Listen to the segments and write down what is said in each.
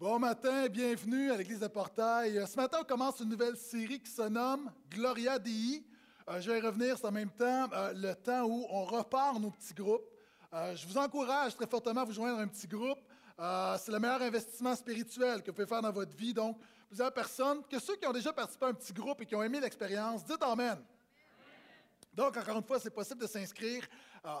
Bon matin, bienvenue à l'Église de Portail. Euh, Ce matin, on commence une nouvelle série qui se nomme Gloria Dei. Euh, je vais revenir c'est en même temps euh, le temps où on repart nos petits groupes. Je vous encourage très fortement à vous joindre à un petit groupe. C'est le meilleur investissement spirituel que vous pouvez faire dans votre vie. Donc, plusieurs personnes, que ceux qui ont déjà participé à un petit groupe et qui ont aimé l'expérience, dites Amen. Donc, encore une fois, c'est possible de s'inscrire,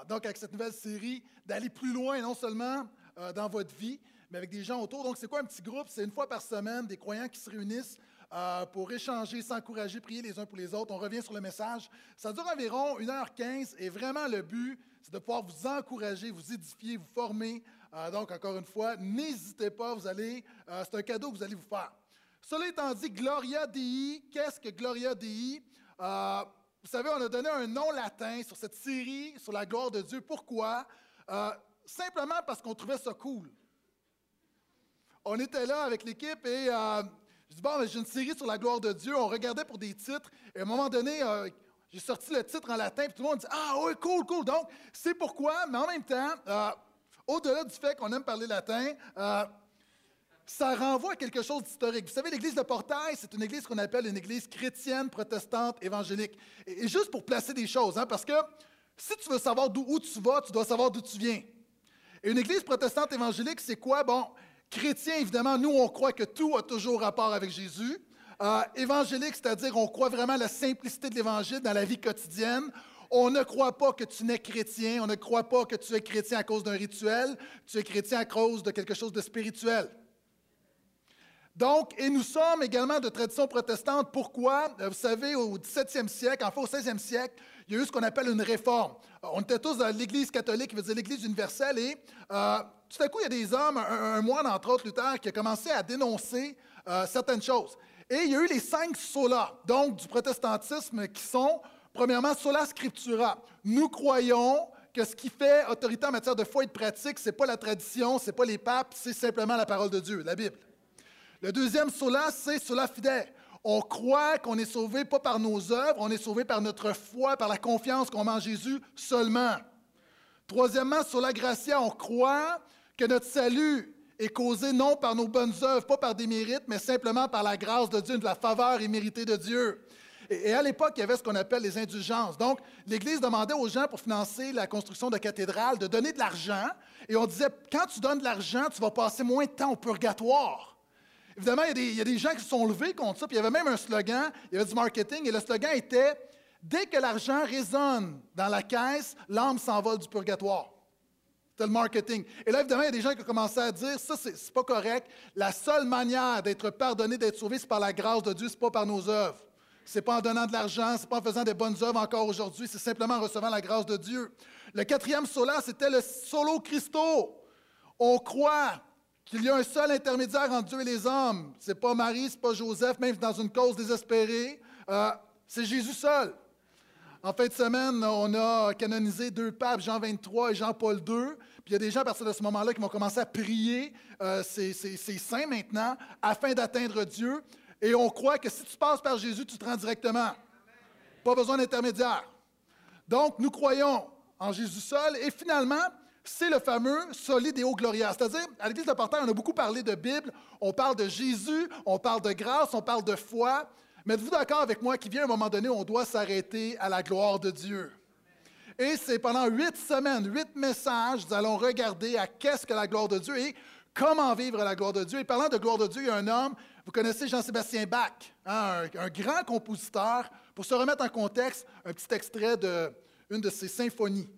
donc avec cette nouvelle série, d'aller plus loin, non seulement dans votre vie, mais avec des gens autour. Donc, c'est quoi un petit groupe? C'est une fois par semaine des croyants qui se réunissent euh, pour échanger, s'encourager, prier les uns pour les autres. On revient sur le message. Ça dure environ 1h15 et vraiment le but, c'est de pouvoir vous encourager, vous édifier, vous former. Euh, donc, encore une fois, n'hésitez pas, vous allez, euh, c'est un cadeau que vous allez vous faire. Cela étant dit, Gloria Dei, qu'est-ce que Gloria Dei? Vous savez, on a donné un nom latin sur cette série sur la gloire de Dieu. Pourquoi? Simplement parce qu'on trouvait ça cool. On était là avec l'équipe et euh, je dis, bon, j'ai une série sur la gloire de Dieu. On regardait pour des titres. Et à un moment donné, euh, j'ai sorti le titre en latin, puis tout le monde dit, ah oui, cool, cool. Donc, c'est pourquoi, mais en même temps, euh, au-delà du fait qu'on aime parler latin, ça renvoie à quelque chose d'historique. Vous savez, l'église de Portail, c'est une église qu'on appelle une église chrétienne, protestante, évangélique. Et, juste pour placer des choses, hein, parce que si tu veux savoir d'où où tu vas, tu dois savoir d'où tu viens. Et une église protestante évangélique, c'est quoi? Bon, chrétien, évidemment, nous, on croit que tout a toujours rapport avec Jésus. Euh, évangélique, c'est-à-dire on croit vraiment à la simplicité de l'évangile dans la vie quotidienne. On ne croit pas que tu n'es chrétien, on ne croit pas que tu es chrétien à cause d'un rituel, tu es chrétien à cause de quelque chose de spirituel. Donc, et nous sommes également de tradition protestante. Pourquoi? Euh, Vous savez, au 17e siècle, enfin au 16e siècle, il y a eu ce qu'on appelle une réforme. Euh, On était tous dans l'Église catholique, qui veut dire l'Église universelle, et euh, tout à coup, il y a des hommes, un, moine entre autres, Luther, qui a commencé à dénoncer certaines choses. Et il y a eu les cinq solas, donc du protestantisme, qui sont, premièrement, sola scriptura. Nous croyons que ce qui fait autorité en matière de foi et de pratique, ce n'est pas la tradition, ce n'est pas les papes, c'est simplement la parole de Dieu, la Bible. Le deuxième sola, c'est sola fide. On croit qu'on est sauvé pas par nos œuvres, on est sauvé par notre foi, par la confiance qu'on met en Jésus seulement. Troisièmement, sola gratia, on croit que notre salut est causé non par nos bonnes œuvres, pas par des mérites, mais simplement par la grâce de Dieu, de la faveur imméritée de Dieu. Et à l'époque, il y avait ce qu'on appelle les indulgences. Donc, l'Église demandait aux gens, pour financer la construction de cathédrales, de donner de l'argent. Et on disait, quand tu donnes de l'argent, tu vas passer moins de temps au purgatoire. Évidemment, il y, a des, gens qui se sont levés contre ça, puis il y avait même un slogan, il y avait du marketing, et le slogan était Dès que l'argent résonne dans la caisse, l'âme s'envole du purgatoire. C'était le marketing. Et là, évidemment, il y a des gens qui ont commencé à dire ça, c'est pas correct. La seule manière d'être pardonné, d'être sauvé, c'est par la grâce de Dieu, c'est pas par nos œuvres. C'est pas en donnant de l'argent, c'est pas en faisant des bonnes œuvres encore aujourd'hui, c'est simplement en recevant la grâce de Dieu. Le quatrième sola, c'était le solo Christo. On croit qu'il y a un seul intermédiaire entre Dieu et les hommes. Ce n'est pas Marie, ce n'est pas Joseph, même dans une cause désespérée. Euh, c'est Jésus seul. En fin de semaine, on a canonisé deux papes, Jean 23 et Jean-Paul II. Puis il y a des gens à partir de ce moment-là qui vont commencer à prier euh, ces saints maintenant afin d'atteindre Dieu. Et on croit que si tu passes par Jésus, tu te rends directement. Pas besoin d'intermédiaire. Donc, nous croyons en Jésus seul. Et finalement, c'est le fameux soli deo gloria. C'est-à-dire, à l'Église de Portail, on a beaucoup parlé de Bible, on parle de Jésus, on parle de grâce, on parle de foi. Mais êtes-vous d'accord avec moi qu'il vient un moment donné on doit s'arrêter à la gloire de Dieu? Et c'est pendant huit semaines, huit messages, nous allons regarder à qu'est-ce que la gloire de Dieu et comment vivre la gloire de Dieu. Et parlant de gloire de Dieu, il y a un homme, vous connaissez Jean-Sébastien Bach, hein, un, grand compositeur. Pour se remettre en contexte, un petit extrait d'une de ses symphonies.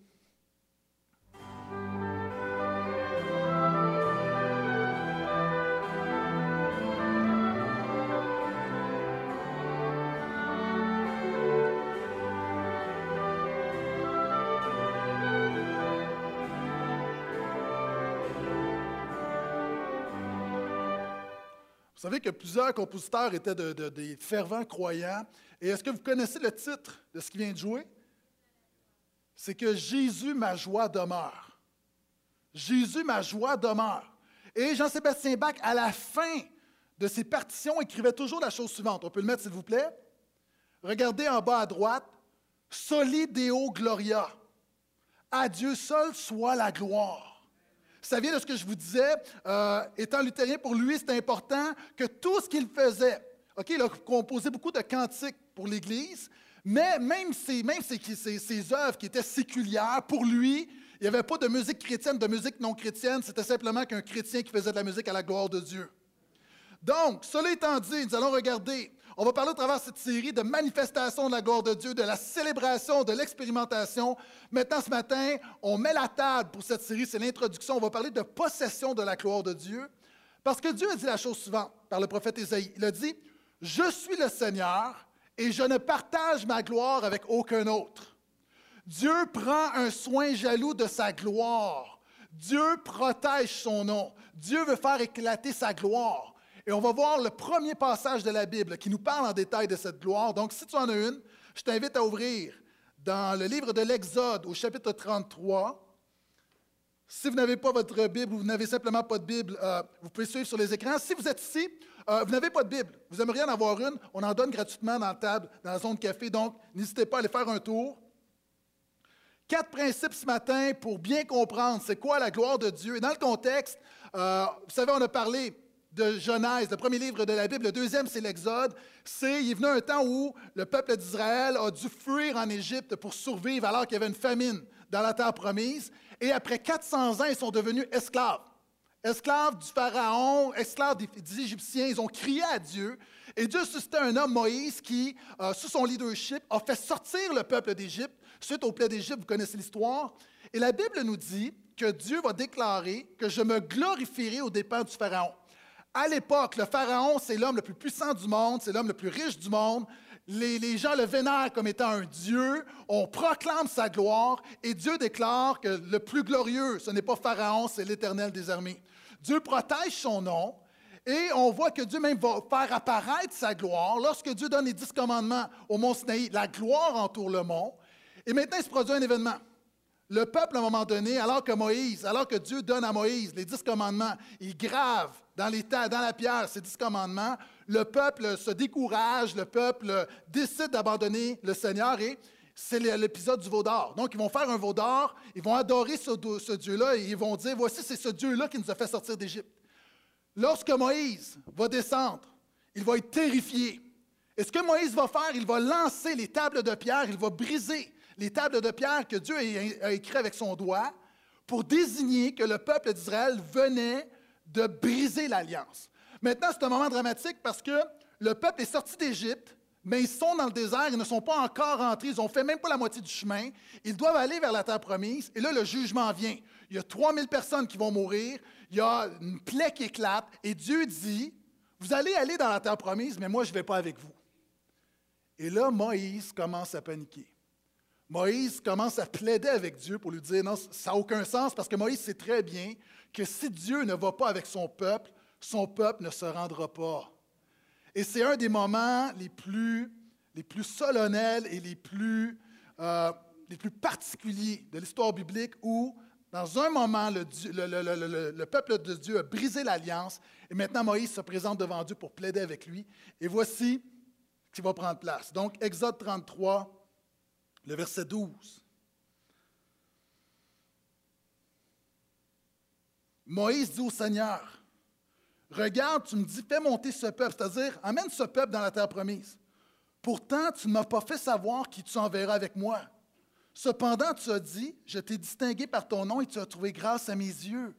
Savez que plusieurs compositeurs étaient de, de, des fervents croyants. Et est-ce que vous connaissez le titre de ce qui vient de jouer? C'est que Jésus, ma joie demeure. Jésus, ma joie demeure. Et Jean-Sébastien Bach, à la fin de ses partitions, écrivait toujours la chose suivante. On peut le mettre, s'il vous plaît? Regardez en bas à droite. Soli Deo Gloria. À Dieu seul soit la gloire. Ça vient de ce que je vous disais. Euh, étant luthérien, pour lui, c'est important que tout ce qu'il faisait, OK, il a composé beaucoup de cantiques pour l'Église, mais même ses, même œuvres qui étaient séculières, pour lui, il n'y avait pas de musique chrétienne, de musique non chrétienne, c'était simplement qu'un chrétien qui faisait de la musique à la gloire de Dieu. Donc, cela étant dit, nous allons regarder, on va parler au travers de cette série de manifestations de la gloire de Dieu, de la célébration, de l'expérimentation. Maintenant, ce matin, on met la table pour cette série, c'est l'introduction. On va parler de possession de la gloire de Dieu. Parce que Dieu a dit la chose suivante par le prophète Isaïe. Il a dit Je suis le Seigneur et je ne partage ma gloire avec aucun autre. Dieu prend un soin jaloux de sa gloire. Dieu protège son nom. Dieu veut faire éclater sa gloire. Et on va voir le premier passage de la Bible qui nous parle en détail de cette gloire. Donc, si tu en as une, je t'invite à ouvrir dans le livre de l'Exode au chapitre 33. Si vous n'avez pas votre Bible ou vous n'avez simplement pas de Bible, euh, vous pouvez suivre sur les écrans. Si vous êtes ici, euh, vous n'avez pas de Bible, vous aimeriez en avoir une, on en donne gratuitement dans la table, dans la zone café. Donc, n'hésitez pas à aller faire un tour. Quatre principes ce matin pour bien comprendre c'est quoi la gloire de Dieu. Et dans le contexte, euh, vous savez, on a parlé de Genèse, le premier livre de la Bible. Le deuxième, c'est l'Exode. C'est, il est venu un temps où le peuple d'Israël a dû fuir en Égypte pour survivre alors qu'il y avait une famine dans la terre promise. Et après 400 ans, ils sont devenus esclaves. Esclaves du Pharaon, esclaves des, Égyptiens. Ils ont crié à Dieu. Et Dieu suscitait un homme, Moïse, qui, euh, sous son leadership, a fait sortir le peuple d'Égypte. Suite au plaie d'Égypte, vous connaissez l'histoire. Et la Bible nous dit que Dieu va déclarer que je me glorifierai aux dépens du Pharaon. À l'époque, le pharaon, c'est l'homme le plus puissant du monde, c'est l'homme le plus riche du monde. Les, gens le vénèrent comme étant un Dieu. On proclame sa gloire et Dieu déclare que le plus glorieux, ce n'est pas Pharaon, c'est l'Éternel des armées. Dieu protège son nom et on voit que Dieu même va faire apparaître sa gloire. Lorsque Dieu donne les dix commandements au mont Sinaï, la gloire entoure le mont. Et maintenant, il se produit un événement. Le peuple, à un moment donné, alors que Moïse, alors que Dieu donne à Moïse les dix commandements, il grave dans, dans la pierre ces dix commandements, le peuple se décourage, le peuple décide d'abandonner le Seigneur et c'est l'épisode du veau d'or. Donc, ils vont faire un veau d'or, ils vont adorer ce, ce Dieu-là et ils vont dire, voici, c'est ce Dieu-là qui nous a fait sortir d'Égypte. Lorsque Moïse va descendre, il va être terrifié. Et ce que Moïse va faire, il va lancer les tables de pierre, il va briser les tables de pierre que Dieu a écrites avec son doigt pour désigner que le peuple d'Israël venait de briser l'alliance. Maintenant, c'est un moment dramatique parce que le peuple est sorti d'Égypte, mais ils sont dans le désert, ils ne sont pas encore entrés, ils n'ont fait même pas la moitié du chemin. Ils doivent aller vers la terre promise, et là, le jugement vient. Il y a 3000 personnes qui vont mourir, il y a une plaie qui éclate, et Dieu dit, vous allez aller dans la terre promise, mais moi, je ne vais pas avec vous. Et là, Moïse commence à paniquer. Moïse commence à plaider avec Dieu pour lui dire, non, ça n'a aucun sens, parce que Moïse sait très bien que si Dieu ne va pas avec son peuple, son peuple ne se rendra pas. Et c'est un des moments les plus, les plus solennels et les plus, euh, les plus particuliers de l'histoire biblique où, dans un moment, le, le, peuple de Dieu a brisé l'alliance et maintenant Moïse se présente devant Dieu pour plaider avec lui. Et voici ce qui va prendre place. Donc, Exode 33, le verset 12. Moïse dit au Seigneur, regarde, tu me dis, fais monter ce peuple, c'est-à-dire, amène ce peuple dans la terre promise. Pourtant, tu ne m'as pas fait savoir qui tu enverras avec moi. Cependant, tu as dit, je t'ai distingué par ton nom et tu as trouvé grâce à mes yeux.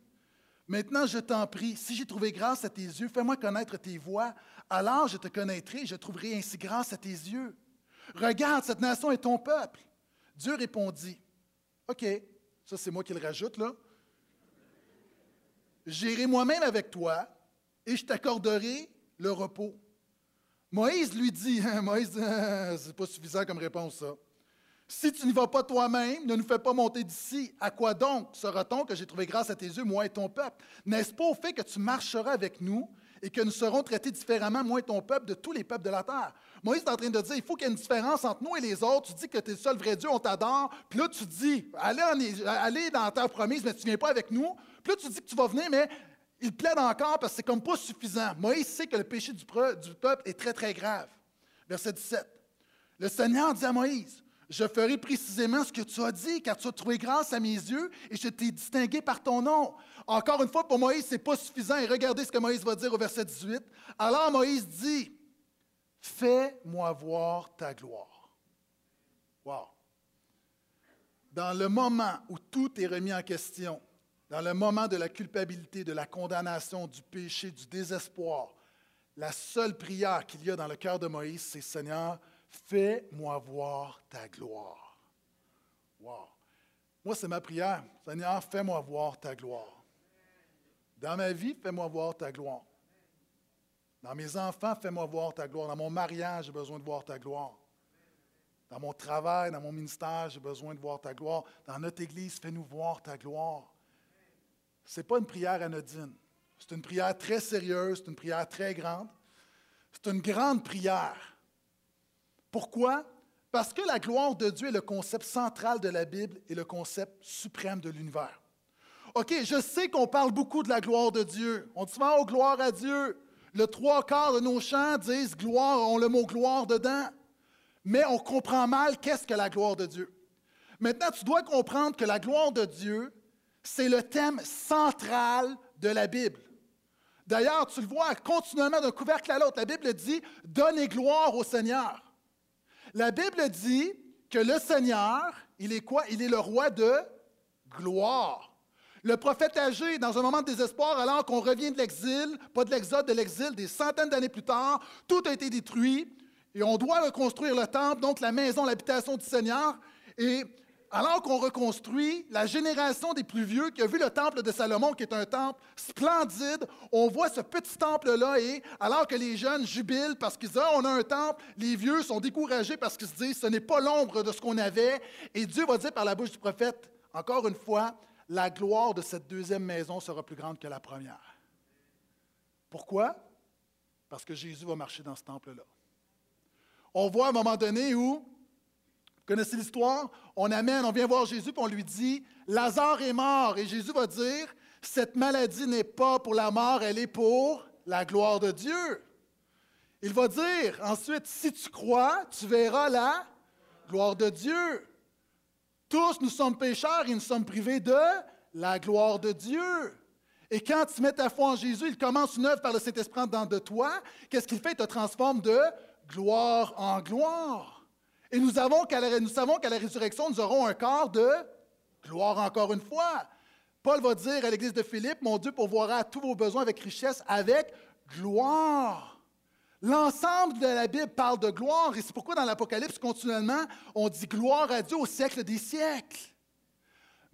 Maintenant, je t'en prie, si j'ai trouvé grâce à tes yeux, fais-moi connaître tes voies. Alors je te connaîtrai et je trouverai ainsi grâce à tes yeux. Regarde, cette nation est ton peuple. Dieu répondit, OK, ça c'est moi qui le rajoute là. J'irai moi-même avec toi et je t'accorderai le repos. Moïse lui dit, Moïse, c'est pas suffisant comme réponse ça. Si tu n'y vas pas toi-même, ne nous fais pas monter d'ici. À quoi donc sera-t-on que j'ai trouvé grâce à tes yeux, moi et ton peuple? N'est-ce pas au fait que tu marcheras avec nous et que nous serons traités différemment, moi et ton peuple, de tous les peuples de la terre. Moïse est en train de dire, il faut qu'il y ait une différence entre nous et les autres. Tu dis que tu es le seul vrai Dieu, on t'adore. Puis là, tu dis, allez, dans la terre promise, mais tu ne viens pas avec nous. Puis là, tu dis que tu vas venir, mais il plaide encore parce que c'est comme pas suffisant. Moïse sait que le péché du, du peuple est très, très grave. Verset 17. Le Seigneur dit à Moïse, Je ferai précisément ce que tu as dit, car tu as trouvé grâce à mes yeux et je t'ai distingué par ton nom. Encore une fois, pour Moïse, ce n'est pas suffisant. Et regardez ce que Moïse va dire au verset 18. Alors Moïse dit, Fais-moi voir ta gloire. Wow. Dans le moment où tout est remis en question, dans le moment de la culpabilité, de la condamnation, du péché, du désespoir, la seule prière qu'il y a dans le cœur de Moïse, c'est Seigneur, fais-moi voir ta gloire. Wow. Moi, c'est ma prière. Seigneur, fais-moi voir ta gloire. Dans ma vie, fais-moi voir ta gloire. Dans mes enfants, fais-moi voir ta gloire. Dans mon mariage, j'ai besoin de voir ta gloire. Dans mon travail, dans mon ministère, j'ai besoin de voir ta gloire. Dans notre Église, fais-nous voir ta gloire. Ce n'est pas une prière anodine. C'est une prière très sérieuse, c'est une prière très grande. C'est une grande prière. Pourquoi? Parce que la gloire de Dieu est le concept central de la Bible et le concept suprême de l'univers. OK, je sais qu'on parle beaucoup de la gloire de Dieu. On dit souvent, oh, gloire à Dieu. Le trois quarts de nos chants disent gloire, ont le mot gloire dedans. Mais on comprend mal qu'est-ce que la gloire de Dieu. Maintenant, tu dois comprendre que la gloire de Dieu, c'est le thème central de la Bible. D'ailleurs, tu le vois continuellement d'un couvercle à l'autre. La Bible dit Donnez gloire au Seigneur. La Bible dit que le Seigneur, il est quoi? Il est le roi de gloire. Le prophète âgé, dans un moment de désespoir, alors qu'on revient de l'exil, pas de l'exode, de l'exil, des centaines d'années plus tard, tout a été détruit et on doit reconstruire le temple, donc la maison, l'habitation du Seigneur. Et alors qu'on reconstruit, la génération des plus vieux qui a vu le temple de Salomon, qui est un temple splendide, on voit ce petit temple-là et alors que les jeunes jubilent parce qu'ils disent ah, on a un temple, les vieux sont découragés parce qu'ils se disent ce n'est pas l'ombre de ce qu'on avait. Et Dieu va dire par la bouche du prophète, encore une fois, la gloire de cette deuxième maison sera plus grande que la première. Pourquoi? Parce que Jésus va marcher dans ce temple-là. On voit à un moment donné où, connaissez l'histoire, on amène, on vient voir Jésus, puis on lui dit, Lazare est mort. Et Jésus va dire, cette maladie n'est pas pour la mort, elle est pour la gloire de Dieu. Il va dire ensuite, si tu crois, tu verras la gloire de Dieu. Tous, nous sommes pécheurs et nous sommes privés de la gloire de Dieu. Et quand tu mets ta foi en Jésus, il commence une œuvre par le Saint-Esprit dans de toi. Qu'est-ce qu'il fait? Il te transforme de gloire en gloire. Et nous, avons nous savons qu'à la résurrection, nous aurons un corps de gloire encore une fois. Paul va dire à l'église de Philippe, mon Dieu pourvoira à tous vos besoins avec richesse, avec gloire. L'ensemble de la Bible parle de gloire et c'est pourquoi dans l'Apocalypse, continuellement, on dit gloire à Dieu au siècle des siècles.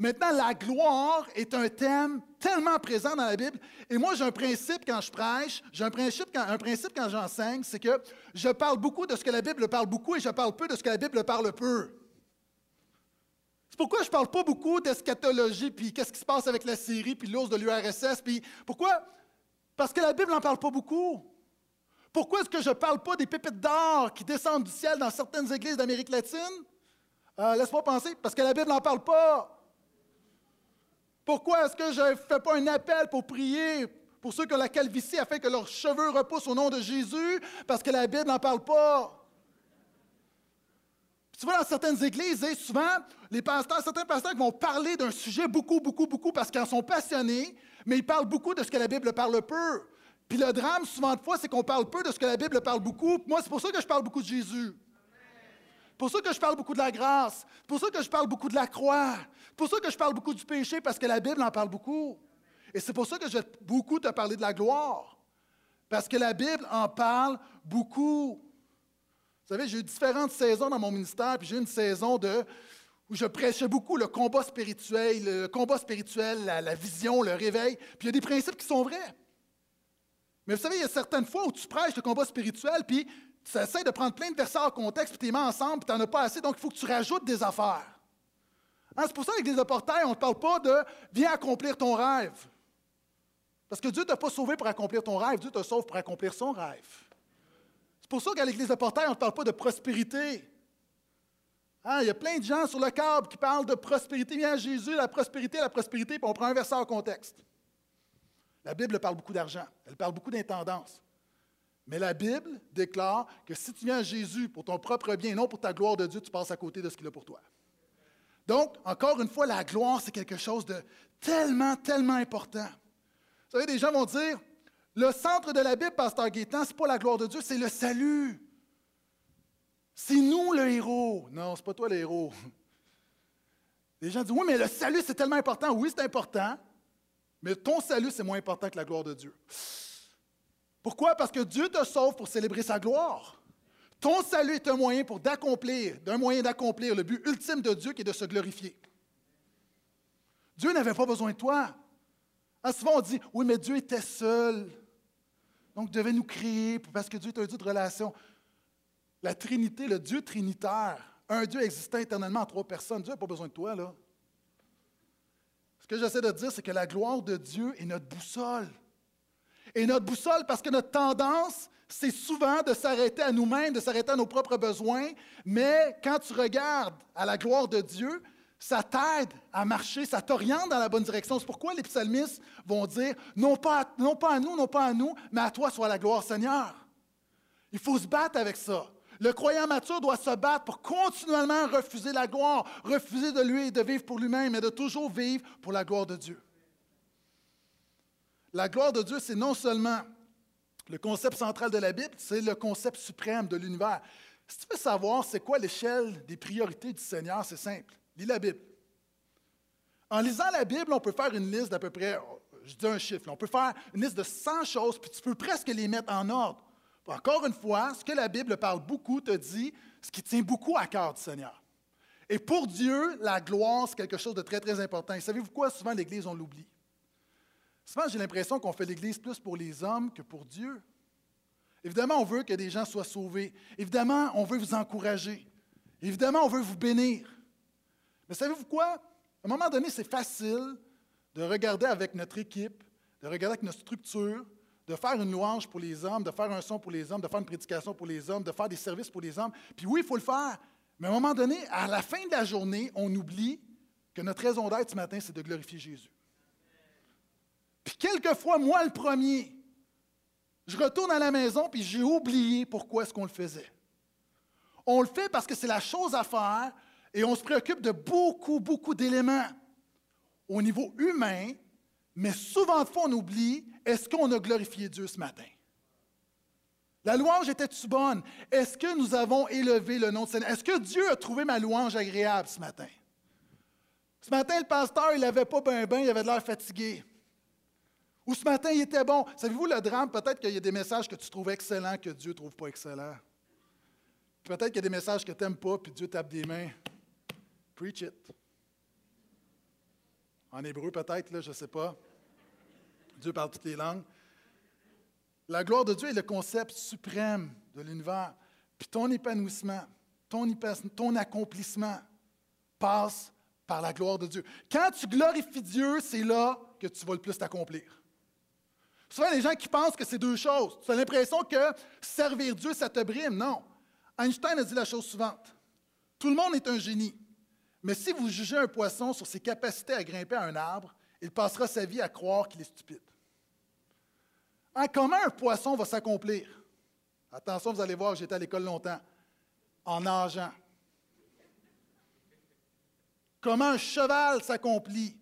Maintenant, la gloire est un thème tellement présent dans la Bible. Et moi, j'ai un principe quand je prêche, j'ai un principe quand, j'enseigne, c'est que je parle beaucoup de ce que la Bible parle beaucoup et je parle peu de ce que la Bible parle peu. C'est pourquoi je ne parle pas beaucoup d'eschatologie, puis qu'est-ce qui se passe avec la Syrie, puis l'ours de l'URSS, puis pourquoi? Parce que la Bible n'en parle pas beaucoup. Pourquoi est-ce que je ne parle pas des pépites d'or qui descendent du ciel dans certaines églises d'Amérique latine? Euh, laisse-moi penser, parce que la Bible n'en parle pas. Pourquoi est-ce que je ne fais pas un appel pour prier pour ceux qui ont la calvitie afin que leurs cheveux repoussent au nom de Jésus? Parce que la Bible n'en parle pas. tu vois, dans certaines églises, souvent, les pasteurs, certains pasteurs vont parler d'un sujet beaucoup, beaucoup, beaucoup parce qu'ils en sont passionnés, mais ils parlent beaucoup de ce que la Bible parle peu. Puis le drame, souvent de fois, c'est qu'on parle peu de ce que la Bible parle beaucoup. Moi, c'est pour ça que je parle beaucoup de Jésus. C'est pour ça que je parle beaucoup de la grâce. C'est pour ça que je parle beaucoup de la croix. Pour ça que je parle beaucoup du péché, parce que la Bible en parle beaucoup. Et c'est pour ça que je vais beaucoup te parler de la gloire. Parce que la Bible en parle beaucoup. Vous savez, j'ai eu différentes saisons dans mon ministère, puis j'ai eu une saison de, où je prêchais beaucoup le combat spirituel, le combat spirituel, la, la vision, le réveil. Puis il y a des principes qui sont vrais. Mais vous savez, il y a certaines fois où tu prêches le combat spirituel, puis tu essaies de prendre plein de versets en contexte, puis tu les mets ensemble, puis tu n'en as pas assez, donc il faut que tu rajoutes des affaires. Hein, c'est pour ça qu'avec les portails, on ne parle pas de viens accomplir ton rêve. Parce que Dieu ne t'a pas sauvé pour accomplir ton rêve, Dieu te sauve pour accomplir son rêve. C'est pour ça qu'à l'Église de portail, on ne parle pas de prospérité. Hein, il y a plein de gens sur le câble qui parlent de prospérité. Viens à Jésus, la prospérité, la prospérité, puis on prend un verset en contexte. La Bible parle beaucoup d'argent, elle parle beaucoup d'intendance. Mais la Bible déclare que si tu viens à Jésus pour ton propre bien et non pour ta gloire de Dieu, tu passes à côté de ce qu'il a pour toi. Donc, encore une fois, la gloire, c'est quelque chose de tellement, tellement important. Vous savez, des gens vont dire, le centre de la Bible, Pasteur Gaétan, ce n'est pas la gloire de Dieu, c'est le salut. C'est nous le héros. Non, ce n'est pas toi le héros. Les gens disent, oui, mais le salut, c'est tellement important. Oui, c'est important, mais ton salut, c'est moins important que la gloire de Dieu. Pourquoi? Parce que Dieu te sauve pour célébrer sa gloire. Ton salut est un moyen pour d'accomplir, d'un moyen d'accomplir le but ultime de Dieu qui est de se glorifier. Dieu n'avait pas besoin de toi. Ah, souvent on dit, oui, mais Dieu était seul. Donc, devait nous créer parce que Dieu est un Dieu de relation. La Trinité, le Dieu trinitaire, un Dieu existant éternellement en trois personnes, Dieu n'a pas besoin de toi, là. Ce que j'essaie de dire, c'est que la gloire de Dieu est notre boussole. Et notre boussole, parce que notre tendance, c'est souvent de s'arrêter à nous-mêmes, de s'arrêter à nos propres besoins, mais quand tu regardes à la gloire de Dieu, ça t'aide à marcher, ça t'oriente dans la bonne direction. C'est pourquoi les psalmistes vont dire, non pas, non pas à nous, non pas à nous, mais à toi soit la gloire, Seigneur. Il faut se battre avec ça. Le croyant mature doit se battre pour continuellement refuser la gloire, refuser de lui et de vivre pour lui-même, mais de toujours vivre pour la gloire de Dieu. La gloire de Dieu, c'est non seulement le concept central de la Bible, c'est le concept suprême de l'univers. Si tu veux savoir c'est quoi l'échelle des priorités du Seigneur, c'est simple. Lis la Bible. En lisant la Bible, on peut faire une liste d'à peu près, je dis un chiffre, on peut faire une liste de 100 choses, puis tu peux presque les mettre en ordre. Encore une fois, ce que la Bible parle beaucoup te dit ce qui tient beaucoup à cœur du Seigneur. Et pour Dieu, la gloire, c'est quelque chose de très, très important. Et savez-vous quoi? Souvent, l'Église, on l'oublie. Souvent, j'ai l'impression qu'on fait l'Église plus pour les hommes que pour Dieu. Évidemment, on veut que des gens soient sauvés. Évidemment, on veut vous encourager. Évidemment, on veut vous bénir. Mais savez-vous quoi? À un moment donné, c'est facile de regarder avec notre équipe, de regarder avec notre structure, de faire une louange pour les hommes, de faire un son pour les hommes, de faire une prédication pour les hommes, de faire des services pour les hommes. Puis oui, il faut le faire. Mais à un moment donné, à la fin de la journée, on oublie que notre raison d'être ce matin, c'est de glorifier Jésus. Puis quelquefois, moi le premier, je retourne à la maison puis j'ai oublié pourquoi est-ce qu'on le faisait. On le fait parce que c'est la chose à faire et on se préoccupe de beaucoup, beaucoup d'éléments au niveau humain, mais souvent de fois on oublie est-ce qu'on a glorifié Dieu ce matin? La louange était-tu bonne? Est-ce que nous avons élevé le nom de Seigneur? Est-ce que Dieu a trouvé ma louange agréable ce matin? Ce matin, le pasteur, il n'avait pas bien, ben, il avait l'air fatigué. Ou ce matin, il était bon. Savez-vous le drame? Peut-être qu'il y a des messages que tu trouves excellents que Dieu ne trouve pas excellents. Peut-être qu'il y a des messages que tu n'aimes pas, puis Dieu tape des mains. Preach it. En hébreu, peut-être, là, je ne sais pas. Dieu parle toutes les langues. La gloire de Dieu est le concept suprême de l'univers. Puis ton épanouissement, ton, ton accomplissement passe par la gloire de Dieu. Quand tu glorifies Dieu, c'est là que tu vas le plus t'accomplir. Souvent, les gens qui pensent que c'est deux choses. Tu as l'impression que servir Dieu, ça te brime. Non. Einstein a dit la chose suivante. Tout le monde est un génie. Mais si vous jugez un poisson sur ses capacités à grimper à un arbre, il passera sa vie à croire qu'il est stupide. Comment un poisson va s'accomplir? Attention, vous allez voir, j'étais à l'école longtemps. En nageant. Comment un cheval s'accomplit?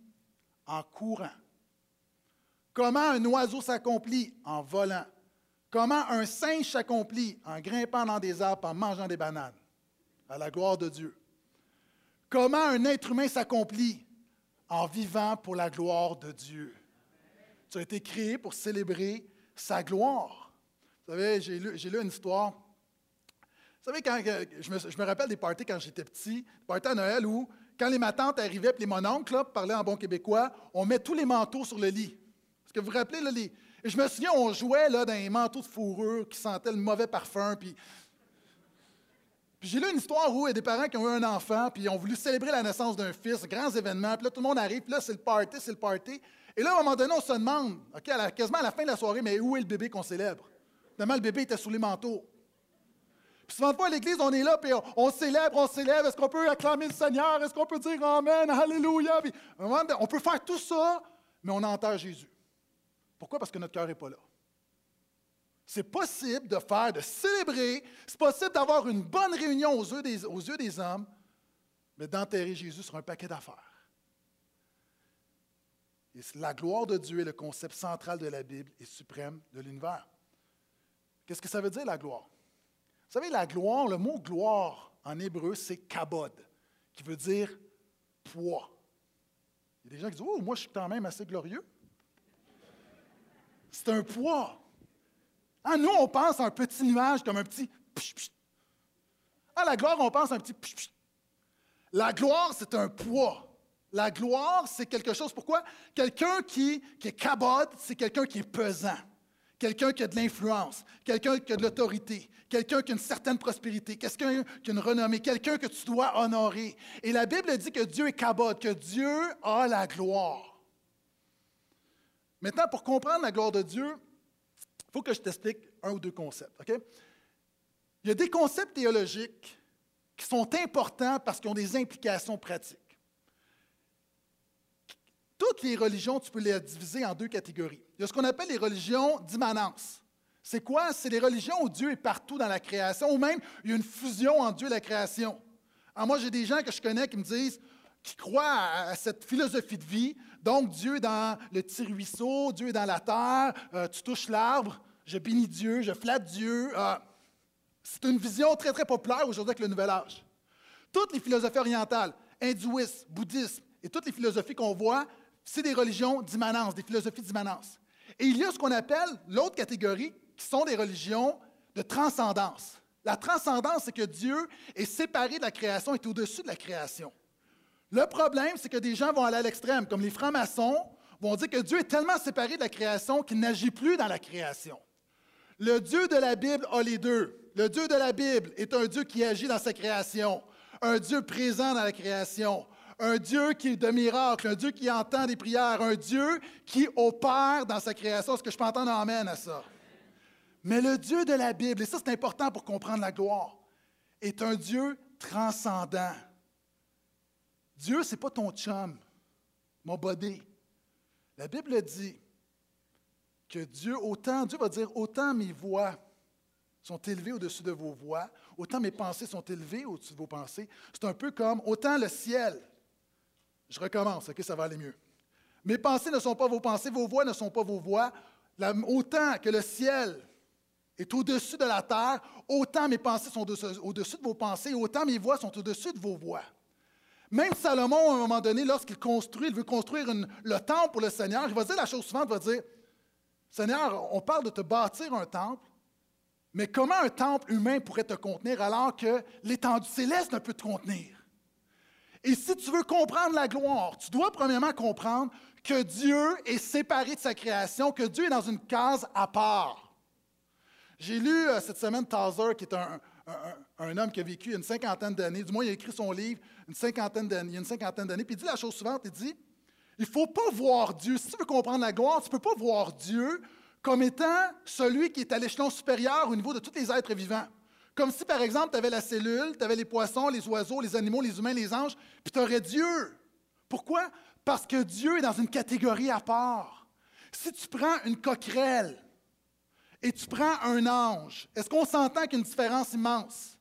En courant. Comment un oiseau s'accomplit? En volant? Comment un singe s'accomplit? En grimpant dans des arbres, en mangeant des bananes? À la gloire de Dieu. Comment un être humain s'accomplit? En vivant pour la gloire de Dieu? Tu as été créé pour célébrer sa gloire. Vous savez, j'ai lu, une histoire. Vous savez, quand, je, me, rappelle des parties quand j'étais petit, des parties à Noël où, quand les matantes arrivaient, puis les mononcles, parlaient en bon québécois, on met tous les manteaux sur le lit. Est-ce que vous vous rappelez, là, les... Je me souviens, on jouait là, dans des manteaux de fourrure qui sentaient le mauvais parfum, puis j'ai lu une histoire où il y a des parents qui ont eu un enfant, puis ils ont voulu célébrer la naissance d'un fils, grands événements, puis là, tout le monde arrive, puis là, c'est le party, c'est le party. Et là, à un moment donné, on se demande, OK, à quasiment à la fin de la soirée, mais où est le bébé qu'on célèbre? Finalement, le bébé était sous les manteaux. Puis souvent à l'église, on est là, puis on, célèbre, on célèbre. Est-ce qu'on peut acclamer le Seigneur? Est-ce qu'on peut dire Amen, Alléluia? Puis, on peut faire tout ça, mais on enterre Jésus. Pourquoi? Parce que notre cœur n'est pas là. c'est possible de faire, de célébrer, c'est possible d'avoir une bonne réunion aux yeux des, hommes, mais d'enterrer Jésus sur un paquet d'affaires. Et la gloire de Dieu est le concept central de la Bible et suprême de l'univers. Qu'est-ce que ça veut dire, la gloire? Vous savez, la gloire, le mot gloire en hébreu, c'est kabod, qui veut dire poids. Il y a des gens qui disent Oh, moi, je suis quand même assez glorieux. C'est un poids. Ah, nous, on pense à un petit nuage comme un petit. À la gloire, on pense à un petit. La gloire, c'est un poids. La gloire, c'est quelque chose. Pourquoi? Quelqu'un qui, qui est cabode, c'est quelqu'un qui est pesant. Quelqu'un qui a de l'influence, quelqu'un qui a de l'autorité, quelqu'un qui a une certaine prospérité, quelqu'un qui a une renommée, quelqu'un que tu dois honorer. Et la Bible dit que Dieu est cabode, que Dieu a la gloire. Maintenant, pour comprendre la gloire de Dieu, il faut que je t'explique un ou deux concepts. Il y a des concepts théologiques qui sont importants parce qu'ils ont des implications pratiques. Toutes les religions, tu peux les diviser en deux catégories. Il y a ce qu'on appelle les religions d'immanence. C'est quoi? C'est les religions où Dieu est partout dans la création, ou même il y a une fusion entre Dieu et la création. Alors moi, j'ai des gens que je connais qui me disent, qui croient à, cette philosophie de vie. Donc, Dieu est dans le petit ruisseau, Dieu est dans la terre, euh, tu touches l'arbre, je bénis Dieu, je flatte Dieu. Euh, c'est une vision très, très populaire aujourd'hui avec le Nouvel Âge. Toutes les philosophies orientales, hindouisme, bouddhisme et toutes les philosophies qu'on voit, c'est des religions d'immanence, des philosophies d'immanence. Et il y a ce qu'on appelle l'autre catégorie, qui sont des religions de transcendance. La transcendance, c'est que Dieu est séparé de la création, est au-dessus de la création. Le problème, c'est que des gens vont aller à l'extrême, comme les francs-maçons vont dire que Dieu est tellement séparé de la création qu'il n'agit plus dans la création. Le Dieu de la Bible a les deux. Le Dieu de la Bible est un Dieu qui agit dans sa création, un Dieu présent dans la création, un Dieu qui est de miracles, un Dieu qui entend des prières, un Dieu qui opère dans sa création. Est-ce que je peux entendre amène à ça? Mais le Dieu de la Bible, et ça c'est important pour comprendre la gloire, est un Dieu transcendant. Dieu, ce n'est pas ton chum, mon body. La Bible dit que Dieu, autant, Dieu va dire, autant mes voix sont élevées au-dessus de vos voix, autant mes pensées sont élevées au-dessus de vos pensées. C'est un peu comme autant le ciel je recommence, OK, ça va aller mieux. Mes pensées ne sont pas vos pensées, vos voix ne sont pas vos voix. autant que le ciel est au-dessus de la terre, autant mes pensées sont au-dessus de vos pensées, autant mes voix sont au-dessus de vos voix. Même Salomon, à un moment donné, lorsqu'il construit, il veut construire le temple pour le Seigneur, il va dire la chose suivante, il va dire, Seigneur, on parle de te bâtir un temple, mais comment un temple humain pourrait te contenir alors que l'étendue céleste ne peut te contenir? Et si tu veux comprendre la gloire, tu dois premièrement comprendre que Dieu est séparé de sa création, que Dieu est dans une case à part. J'ai lu euh, cette semaine Tazer, qui est un, homme qui a vécu une cinquantaine d'années, du moins il a écrit son livre une cinquantaine d'années, il y a une cinquantaine d'années, puis il dit la chose suivante, il dit, il ne faut pas voir Dieu, si tu veux comprendre la gloire, tu ne peux pas voir Dieu comme étant celui qui est à l'échelon supérieur au niveau de tous les êtres vivants. Comme si, par exemple, tu avais la cellule, tu avais les poissons, les oiseaux, les animaux, les humains, les anges, puis tu aurais Dieu. Pourquoi? Parce que Dieu est dans une catégorie à part. Si tu prends une coquerelle et tu prends un ange, est-ce qu'on s'entend qu'il y a une différence immense?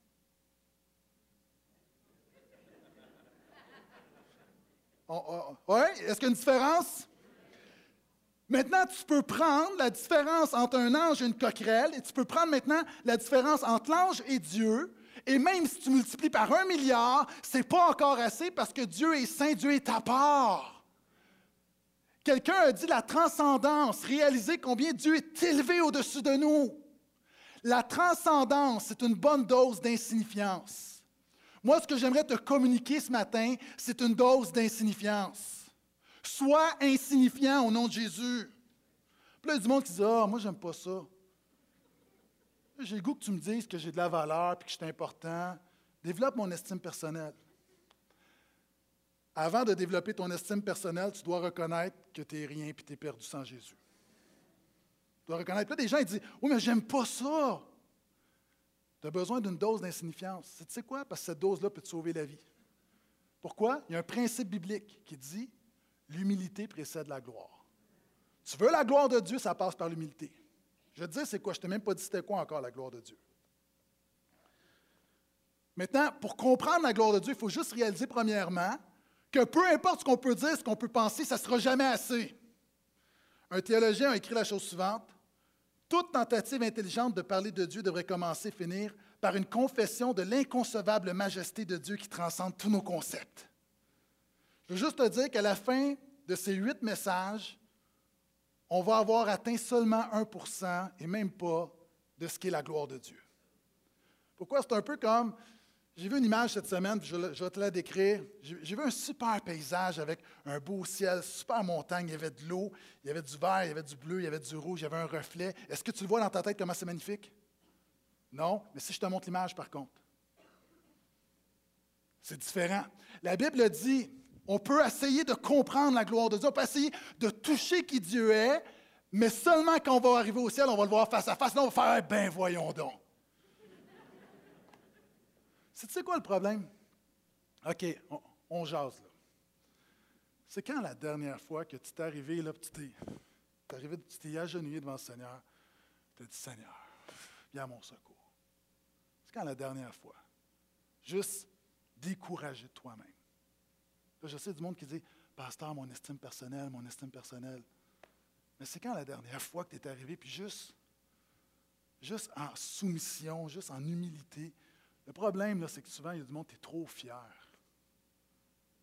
Oui? Est-ce qu'il y a une différence? Maintenant, tu peux prendre la différence entre un ange et une coquerelle, et tu peux prendre maintenant la différence entre l'ange et Dieu, et même si tu multiplies par un milliard, ce n'est pas encore assez parce que Dieu est saint, Dieu est à part. Quelqu'un a dit la transcendance, réaliser combien Dieu est élevé au-dessus de nous. La transcendance, c'est une bonne dose d'insignifiance. Moi, ce que j'aimerais te communiquer ce matin, c'est une dose d'insignifiance. Sois insignifiant au nom de Jésus. Puis là, il y a du monde qui dit Ah, moi, j'aime pas ça. J'ai le goût que tu me dises que j'ai de la valeur et que je suis important. Développe mon estime personnelle. Avant de développer ton estime personnelle, tu dois reconnaître que tu n'es rien et tu es perdu sans Jésus. Tu dois reconnaître. Là, des gens ils disent Oui, mais j'aime pas ça. Tu as besoin d'une dose d'insignifiance. Tu sais quoi? Parce que cette dose-là peut te sauver la vie. Pourquoi? Il y a un principe biblique qui dit L'humilité précède la gloire. Tu veux la gloire de Dieu, ça passe par l'humilité. Je te dire, c'est quoi? Je ne t'ai même pas dit c'était quoi encore la gloire de Dieu. Maintenant, pour comprendre la gloire de Dieu, il faut juste réaliser premièrement que peu importe ce qu'on peut dire, ce qu'on peut penser, ça ne sera jamais assez. Un théologien a écrit la chose suivante. Toute tentative intelligente de parler de Dieu devrait commencer, finir par une confession de l'inconcevable majesté de Dieu qui transcende tous nos concepts. Je veux juste te dire qu'à la fin de ces huit messages, on va avoir atteint seulement 1% et même pas de ce qu'est la gloire de Dieu. Pourquoi? C'est un peu comme, j'ai vu une image cette semaine, je, vais te la décrire. J'ai vu un super paysage avec un beau ciel, super montagne, il y avait de l'eau, il y avait du vert, il y avait du bleu, il y avait du rouge, il y avait un reflet. Est-ce que tu le vois dans ta tête comment c'est magnifique? Non, mais si je te montre l'image par contre, c'est différent. La Bible dit, on peut essayer de comprendre la gloire de Dieu, on peut essayer de toucher qui Dieu est, mais seulement quand on va arriver au ciel, on va le voir face à face. Là, on va faire, ben voyons donc. C'est quoi le problème? OK, on, jase là. C'est quand la dernière fois que tu t'es arrivé, là, tu t'es, arrivé, tu t'es agenouillé devant le Seigneur, tu as dit, Seigneur, viens à mon secours. C'est quand la dernière fois? Juste décourager de toi-même. Je sais du monde qui dit Pasteur, mon estime personnelle, mon estime personnelle. Mais c'est quand la dernière fois que tu es arrivé, puis juste, juste en soumission, juste en humilité. Le problème, c'est que souvent, il y a du monde, tu es trop fier.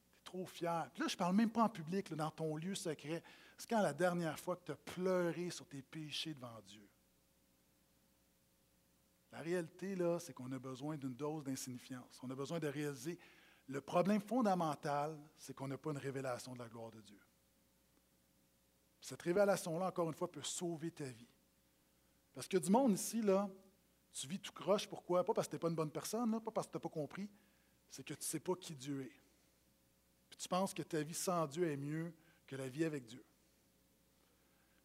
Tu es trop fier. Puis là, je ne parle même pas en public, dans ton lieu secret. C'est quand la dernière fois que tu as pleuré sur tes péchés devant Dieu. La réalité, là, c'est qu'on a besoin d'une dose d'insignifiance. On a besoin de réaliser le problème fondamental, c'est qu'on n'a pas une révélation de la gloire de Dieu. Cette révélation-là, encore une fois, peut sauver ta vie. Parce que du monde ici, là, tu vis tout croche. Pourquoi? Pas parce que tu n'es pas une bonne personne, pas parce que tu n'as pas compris. C'est que tu ne sais pas qui Dieu est. Puis tu penses que ta vie sans Dieu est mieux que la vie avec Dieu.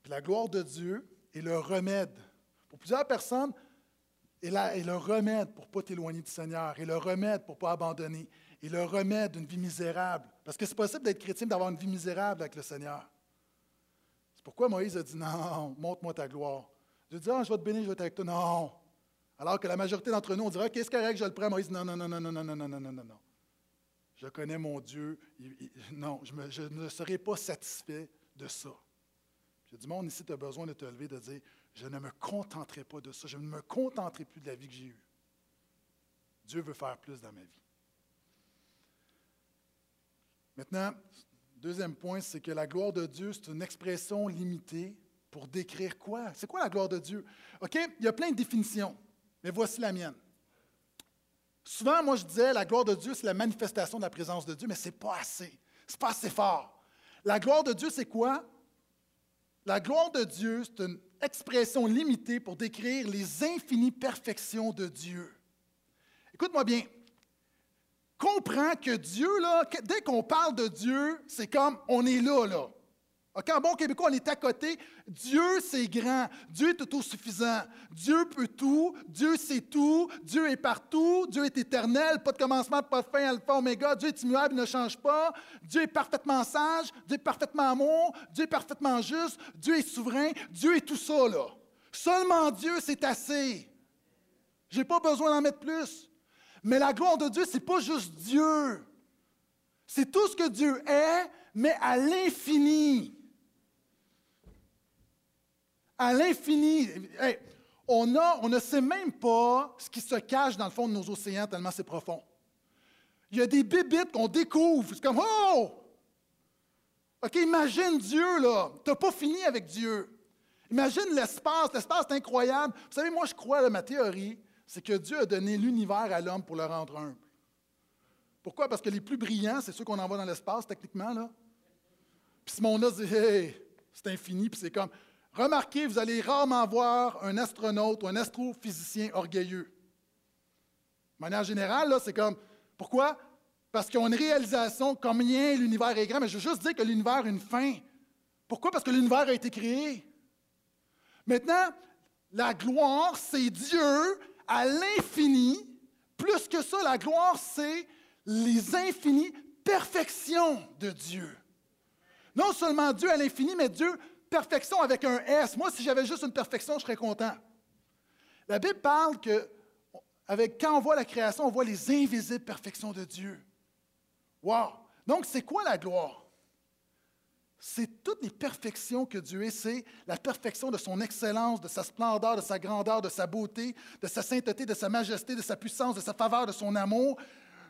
Puis la gloire de Dieu est le remède. Pour plusieurs personnes, est, est le remède pour ne pas t'éloigner du Seigneur, et le remède pour ne pas abandonner, et le remède d'une vie misérable. Parce que c'est possible d'être chrétien, d'avoir une vie misérable avec le Seigneur. C'est pourquoi Moïse a dit Non, montre-moi ta gloire. Je dis Ah, je vais te bénir, je vais être avec toi. Non. Alors que la majorité d'entre nous, on dirait Qu'est-ce correct, je le prends. Moïse Non, non, non, non, non, non, non, non, non, non, non. Je connais mon Dieu. non, je, je, ne serai pas satisfait de ça. J'ai dit Monde ici, tu as besoin de te lever, de dire Je ne me contenterai pas de ça. Je ne me contenterai plus de la vie que j'ai eue. Dieu veut faire plus dans ma vie. Maintenant, deuxième point, c'est que la gloire de Dieu, c'est une expression limitée pour décrire quoi? C'est quoi la gloire de Dieu? OK, il y a plein de définitions, mais voici la mienne. Souvent, moi, je disais, la gloire de Dieu, c'est la manifestation de la présence de Dieu, mais ce n'est pas assez. Ce n'est pas assez fort. La gloire de Dieu, c'est quoi? La gloire de Dieu, c'est une expression limitée pour décrire les infinies perfections de Dieu. Écoute-moi bien, comprends que Dieu, là, dès qu'on parle de Dieu, c'est comme on est là, là. En bon québécois, on est à côté. Dieu, c'est grand. Dieu est autosuffisant. Dieu peut tout. Dieu sait tout. Dieu est partout. Dieu est éternel. Pas de commencement, pas de fin, alpha, oméga. Dieu est immuable, il ne change pas. Dieu est parfaitement sage. Dieu est parfaitement amour. Dieu est parfaitement juste. Dieu est souverain. Dieu est tout ça, là. Seulement Dieu, c'est assez. Je n'ai pas besoin d'en mettre plus. Mais la gloire de Dieu, ce n'est pas juste Dieu. C'est tout ce que Dieu est, mais à l'infini. À l'infini. on, ne sait même pas ce qui se cache dans le fond de nos océans, tellement c'est profond. Il y a des bébites qu'on découvre. C'est comme, oh! OK, imagine Dieu, là. Tu n'as pas fini avec Dieu. Imagine l'espace. L'espace, c'est incroyable. Vous savez, moi, je crois à ma théorie c'est que Dieu a donné l'univers à l'homme pour le rendre humble. Pourquoi? Parce que les plus brillants, c'est ceux qu'on envoie dans l'espace, techniquement. Là. Puis ce monde-là dit Hey, c'est infini, puis c'est comme. Remarquez, vous allez rarement voir un astronaute ou un astrophysicien orgueilleux. De manière générale, c'est comme. Pourquoi? Parce qu'ils ont une réalisation combien l'univers est grand, mais je veux juste dire que l'univers a une fin. Pourquoi? Parce que l'univers a été créé. Maintenant, la gloire, c'est Dieu à l'infini. Plus que ça, la gloire, c'est les infinies perfections de Dieu. Non seulement Dieu à l'infini, mais Dieu perfection avec un S. Moi, si j'avais juste une perfection, je serais content. La Bible parle que, avec, quand on voit la création, on voit les invisibles perfections de Dieu. Wow! Donc, c'est quoi la gloire? C'est toutes les perfections que Dieu est, c'est la perfection de son excellence, de sa splendeur, de sa grandeur, de sa beauté, de sa sainteté, de sa majesté, de sa puissance, de sa faveur, de son amour.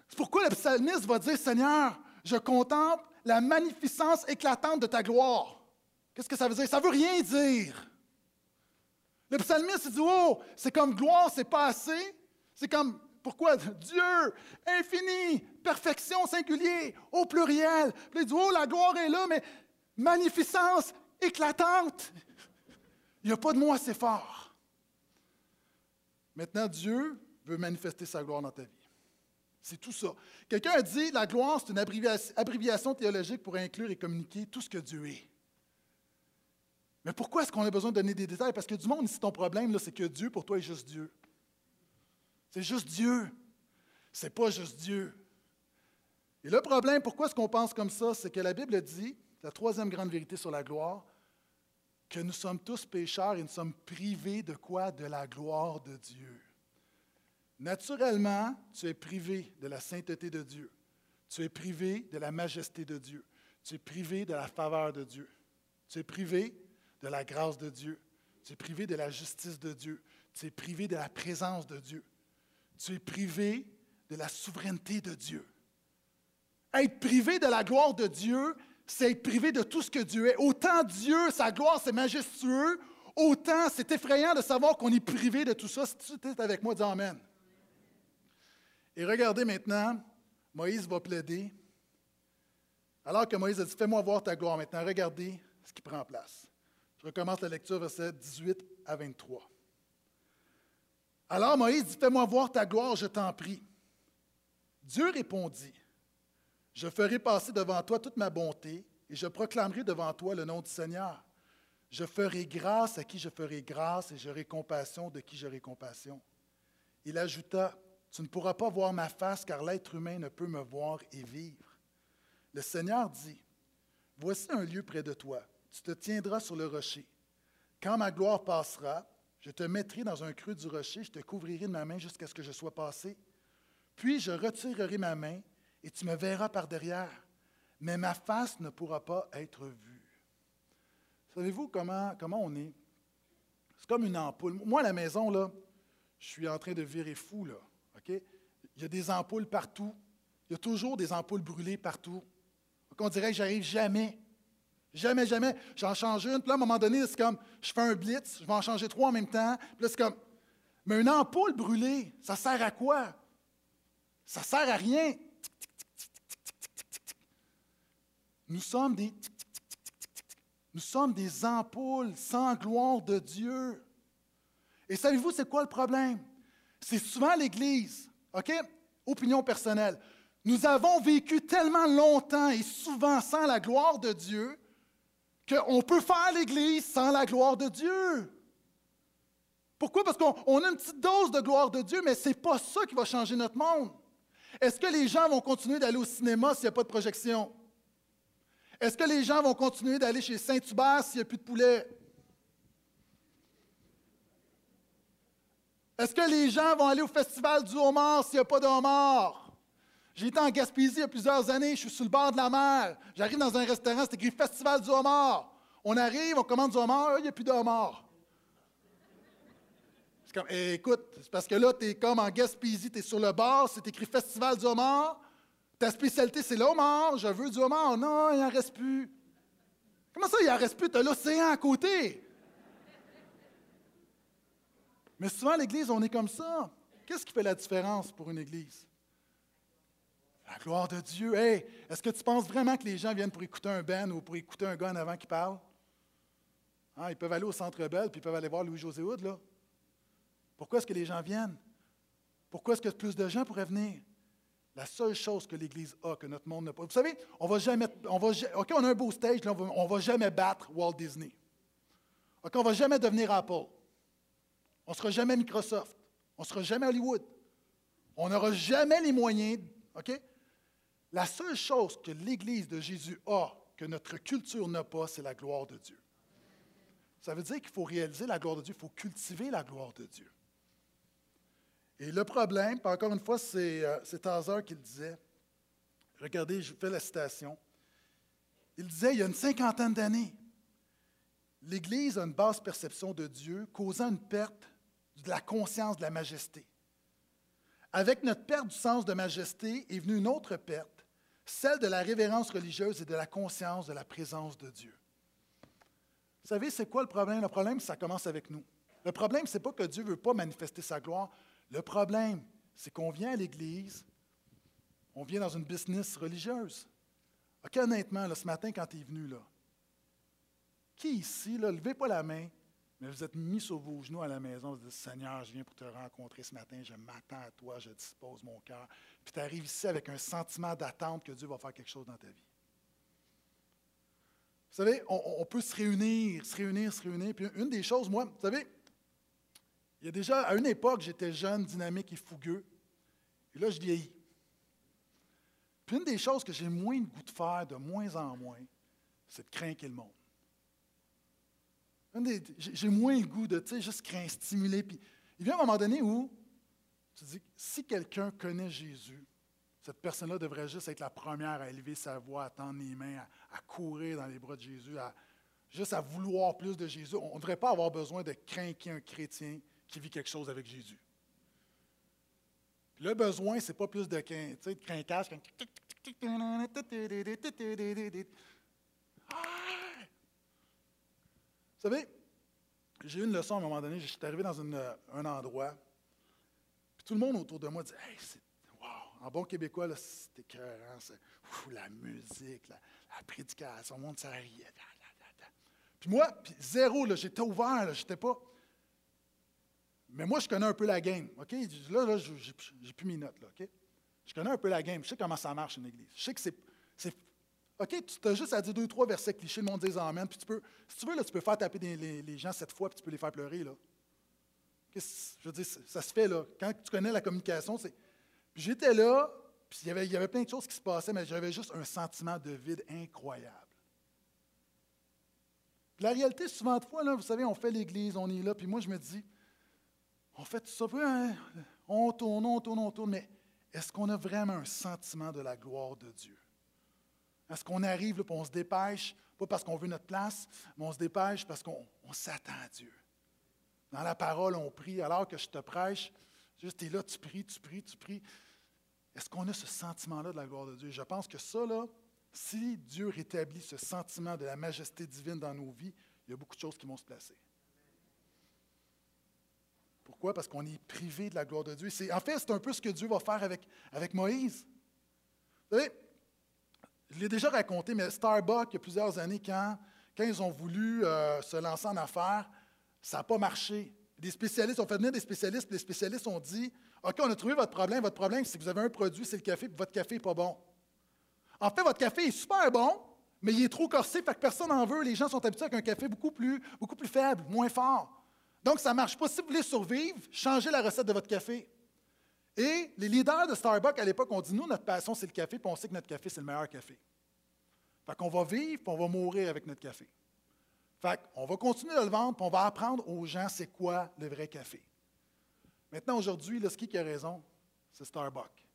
C'est pourquoi le psalmiste va dire, Seigneur, je contemple la magnificence éclatante de ta gloire. Qu'est-ce que ça veut dire? Ça veut rien dire. Le psalmiste il dit, oh, c'est comme gloire, c'est pas assez. C'est comme, pourquoi? Dieu, infini, perfection singulier, au pluriel. Puis il dit, oh, la gloire est là, mais magnificence éclatante. Il n'y a pas de mot assez fort. Maintenant, Dieu veut manifester sa gloire dans ta vie. C'est tout ça. Quelqu'un a dit la gloire, c'est une abréviation théologique pour inclure et communiquer tout ce que Dieu est. Mais pourquoi est-ce qu'on a besoin de donner des détails? Parce que du monde, ici, ton problème, c'est que Dieu, pour toi, est juste Dieu. C'est juste Dieu. C'est pas juste Dieu. Et le problème, pourquoi est-ce qu'on pense comme ça? C'est que la Bible dit, la troisième grande vérité sur la gloire, que nous sommes tous pécheurs et nous sommes privés de quoi? De la gloire de Dieu. Naturellement, tu es privé de la sainteté de Dieu. Tu es privé de la majesté de Dieu. Tu es privé de la faveur de Dieu. Tu es privé de la grâce de Dieu. Tu es privé de la justice de Dieu. Tu es privé de la présence de Dieu. Tu es privé de la souveraineté de Dieu. Être privé de la gloire de Dieu, c'est être privé de tout ce que Dieu est. Autant Dieu, sa gloire, c'est majestueux, autant c'est effrayant de savoir qu'on est privé de tout ça. Si tu es avec moi, dis Amen. Et regardez maintenant, Moïse va plaider. Alors que Moïse a dit, fais-moi voir ta gloire maintenant, regardez ce qui prend place. Je recommence la lecture, versets 18 à 23. Alors Moïse dit, fais-moi voir ta gloire, je t'en prie. Dieu répondit, je ferai passer devant toi toute ma bonté et je proclamerai devant toi le nom du Seigneur. Je ferai grâce à qui je ferai grâce et j'aurai compassion de qui j'aurai compassion. Il ajouta, tu ne pourras pas voir ma face car l'être humain ne peut me voir et vivre. Le Seigneur dit, Voici un lieu près de toi, tu te tiendras sur le rocher. Quand ma gloire passera, je te mettrai dans un creux du rocher, je te couvrirai de ma main jusqu'à ce que je sois passé. Puis je retirerai ma main et tu me verras par derrière, mais ma face ne pourra pas être vue. Savez-vous comment, on est? C'est comme une ampoule. Moi, à la maison, là, je suis en train de virer fou, là. Il y a des ampoules partout. Il y a toujours des ampoules brûlées partout. on dirait que j'arrive jamais. Jamais, jamais. J'en change une. Puis là, à un moment donné, c'est comme, je fais un blitz, je vais en changer trois en même temps. Puis là, c'est comme, mais une ampoule brûlée, ça sert à quoi? Ça sert à rien. Nous sommes des nous sommes des ampoules sans gloire de Dieu. Et savez-vous, c'est quoi le problème? C'est souvent l'Église, OK? Opinion personnelle. Nous avons vécu tellement longtemps et souvent sans la gloire de Dieu qu'on peut faire l'Église sans la gloire de Dieu. Pourquoi? Parce qu'on a une petite dose de gloire de Dieu, mais ce n'est pas ça qui va changer notre monde. Est-ce que les gens vont continuer d'aller au cinéma s'il n'y a pas de projection? Est-ce que les gens vont continuer d'aller chez Saint-Hubert s'il n'y a plus de poulet? Est-ce que les gens vont aller au festival du homard s'il n'y a pas de homard? J'ai été en Gaspésie il y a plusieurs années, je suis sur le bord de la mer. J'arrive dans un restaurant, c'est écrit Festival du homard. On arrive, on commande du homard, il n'y a plus de homard. C'est comme, eh, écoute, c'est parce que là, tu es comme en Gaspésie, tu es sur le bord, c'est écrit Festival du homard. Ta spécialité, c'est le homard, je veux du homard. Non, il n'en reste plus. Comment ça, il n'en reste plus? Tu as l'océan à côté. Mais souvent, l'Église, on est comme ça. Qu'est-ce qui fait la différence pour une Église? La gloire de Dieu. Hey, est-ce que tu penses vraiment que les gens viennent pour écouter un Ben ou pour écouter un gars en avant qui parle? Ah, ils peuvent aller au Centre Bell puis ils peuvent aller voir Louis-José Houd, là. Pourquoi est-ce que les gens viennent? Pourquoi est-ce que plus de gens pourraient venir? La seule chose que l'Église a, que notre monde n'a pas. Vous savez, on va jamais. Va, OK, on a un beau stage, on ne va jamais battre Walt Disney. OK, on va jamais devenir Apple. On ne sera jamais Microsoft. On ne sera jamais Hollywood. On n'aura jamais les moyens. OK? La seule chose que l'Église de Jésus a, que notre culture n'a pas, c'est la gloire de Dieu. Ça veut dire qu'il faut réaliser la gloire de Dieu, il faut cultiver la gloire de Dieu. Et le problème, encore une fois, c'est euh, qui le disait. Regardez, je fais la citation. Il disait, il y a une cinquantaine d'années, l'Église a une basse perception de Dieu, causant une perte de la conscience de la majesté. Avec notre perte du sens de majesté est venue une autre perte, celle de la révérence religieuse et de la conscience de la présence de Dieu. Vous savez, c'est quoi le problème? Le problème, ça commence avec nous. Le problème, ce n'est pas que Dieu ne veut pas manifester sa gloire. Le problème, c'est qu'on vient à l'Église, on vient dans une business religieuse. Honnêtement, ce matin, quand tu es venu, là, qui ici, là, levez pas la main, mais vous êtes mis sur vos genoux à la maison, vous dites Seigneur, je viens pour te rencontrer ce matin, je m'attends à toi, je dispose mon cœur. Puis tu arrives ici avec un sentiment d'attente que Dieu va faire quelque chose dans ta vie. Vous savez, on, peut se réunir, se réunir, se réunir. Puis une des choses, moi, vous savez, il y a déjà, à une époque, j'étais jeune, dynamique et fougueux. Et là, je vieillis. Puis une des choses que j'ai moins le goût de faire de moins en moins, c'est de craindre le monde. J'ai moins le goût de, tu sais, juste craindre, stimuler. Puis il vient un moment donné où tu dis, si quelqu'un connaît Jésus, cette personne-là devrait juste être la première à élever sa voix, à tendre les mains, à, courir dans les bras de Jésus, à, juste à vouloir plus de Jésus. On ne devrait pas avoir besoin de craindre un chrétien qui vit quelque chose avec Jésus. le besoin, ce n'est pas plus de, de craquage. Vous savez, j'ai eu une leçon à un moment donné. Je suis arrivé dans un endroit, puis tout le monde autour de moi dit Hey, c'est wow! En bon québécois, c'est écœurant. la musique, la, prédication, le monde s'arriait. Puis moi, puis zéro, j'étais ouvert, j'étais pas. Mais moi, je connais un peu la game. Là, là j'ai plus mes notes. Là, OK? Je connais un peu la game. Je sais comment ça marche une église. Je sais que c'est OK, tu as juste à dire deux, trois versets clichés, le monde dit Amen. Puis tu peux, si tu veux, là, tu peux faire taper les, gens cette fois, puis tu peux les faire pleurer. Là. Je veux dire, ça se fait là. Quand tu connais la communication, c'est. J'étais là, puis il y, avait, y avait plein de choses qui se passaient, mais j'avais juste un sentiment de vide incroyable. la réalité, souvent de fois, là, vous savez, on fait l'Église, on est là, puis moi, je me dis, on fait tout ça, on tourne, on tourne, on tourne, mais est-ce qu'on a vraiment un sentiment de la gloire de Dieu? Est-ce qu'on arrive, et on se dépêche, pas parce qu'on veut notre place, mais on se dépêche parce qu'on s'attend à Dieu. Dans la parole, on prie, alors que je te prêche, juste tu es là, tu pries, tu pries, tu pries. Est-ce qu'on a ce sentiment-là de la gloire de Dieu? Je pense que ça, là, si Dieu rétablit ce sentiment de la majesté divine dans nos vies, il y a beaucoup de choses qui vont se placer. Pourquoi? Parce qu'on est privé de la gloire de Dieu. en fait, c'est un peu ce que Dieu va faire avec, avec Moïse. Vous savez, je l'ai déjà raconté, mais Starbucks, il y a plusieurs années, quand, ils ont voulu euh, se lancer en affaires, ça n'a pas marché. Des spécialistes ont fait venir des spécialistes, puis les spécialistes ont dit OK, on a trouvé votre problème. Votre problème, c'est que vous avez un produit, c'est le café, puis votre café n'est pas bon. En fait, votre café est super bon, mais il est trop corsé, fait que personne n'en veut. Les gens sont habitués avec un café beaucoup plus, beaucoup plus faible, moins fort. Donc, ça ne marche pas. Si vous voulez survivre, changez la recette de votre café. Et les leaders de Starbucks à l'époque ont dit Nous, notre passion, c'est le café, puis on sait que notre café, c'est le meilleur café. Fait qu'on va vivre, puis on va mourir avec notre café. Fait qu'on va continuer de le vendre, puis on va apprendre aux gens c'est quoi le vrai café. Maintenant, aujourd'hui, le ski qui a raison, c'est Starbucks.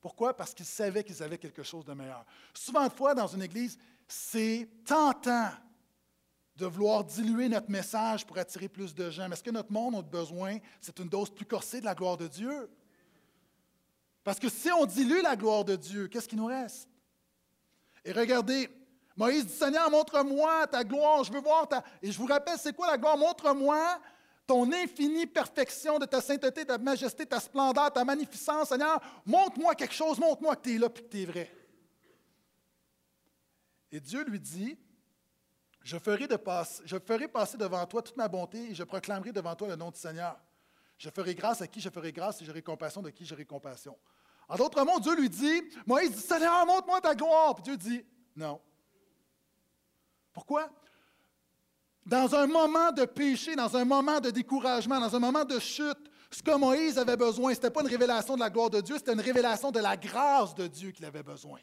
Pourquoi? Parce qu'ils savaient qu'ils avaient quelque chose de meilleur. Souvent de fois, dans une église, c'est tentant de vouloir diluer notre message pour attirer plus de gens. Mais ce que notre monde a besoin, c'est une dose plus corsée de la gloire de Dieu? Parce que si on dilue la gloire de Dieu, qu'est-ce qui nous reste? Et regardez, Moïse dit, Seigneur, montre-moi ta gloire, je veux voir ta... Et je vous rappelle, c'est quoi la gloire? Montre-moi ton infinie perfection de ta sainteté, ta majesté, ta splendeur, ta magnificence, Seigneur. Montre-moi quelque chose, montre-moi que tu es là et que tu es vrai. Et Dieu lui dit, je ferai, de je ferai passer devant toi toute ma bonté et je proclamerai devant toi le nom du Seigneur. Je ferai grâce à qui je ferai grâce et j'aurai compassion de qui j'aurai compassion. En d'autres mots, Dieu lui dit, Moïse dit, Seigneur, montre-moi ta gloire. Puis Dieu dit, non. Pourquoi? Dans un moment de péché, dans un moment de découragement, dans un moment de chute, ce que Moïse avait besoin, ce n'était pas une révélation de la gloire de Dieu, c'était une révélation de la grâce de Dieu qu'il avait besoin.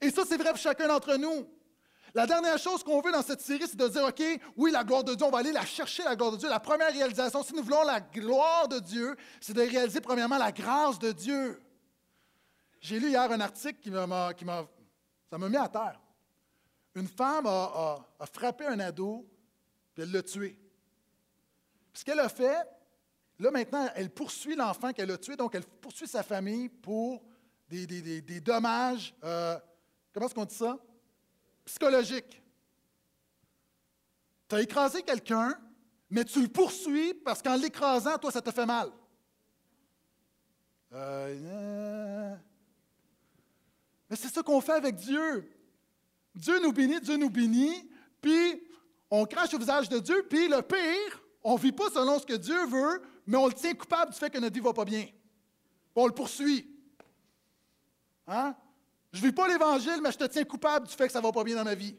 Et ça, c'est vrai pour chacun d'entre nous. La dernière chose qu'on veut dans cette série, c'est de dire, OK, oui, la gloire de Dieu, on va aller la chercher, la gloire de Dieu. La première réalisation, si nous voulons la gloire de Dieu, c'est de réaliser premièrement la grâce de Dieu. J'ai lu hier un article qui m'a, qui m'a ça m'a mis à terre. Une femme a, frappé un ado, puis elle l'a tué. ce qu'elle a fait, là maintenant, elle poursuit l'enfant qu'elle a tué, donc elle poursuit sa famille pour des, des, dommages, euh, comment est-ce qu'on dit ça? Psychologiques. Tu as écrasé quelqu'un, mais tu le poursuis parce qu'en l'écrasant, toi, ça te fait mal. Euh, mais c'est ce qu'on fait avec Dieu. Dieu nous bénit, Dieu nous bénit, puis on crache au visage de Dieu, puis le pire, on ne vit pas selon ce que Dieu veut, mais on le tient coupable du fait que notre vie ne va pas bien. On le poursuit. Hein? Je ne vis pas l'Évangile, mais je te tiens coupable du fait que ça ne va pas bien dans ma vie.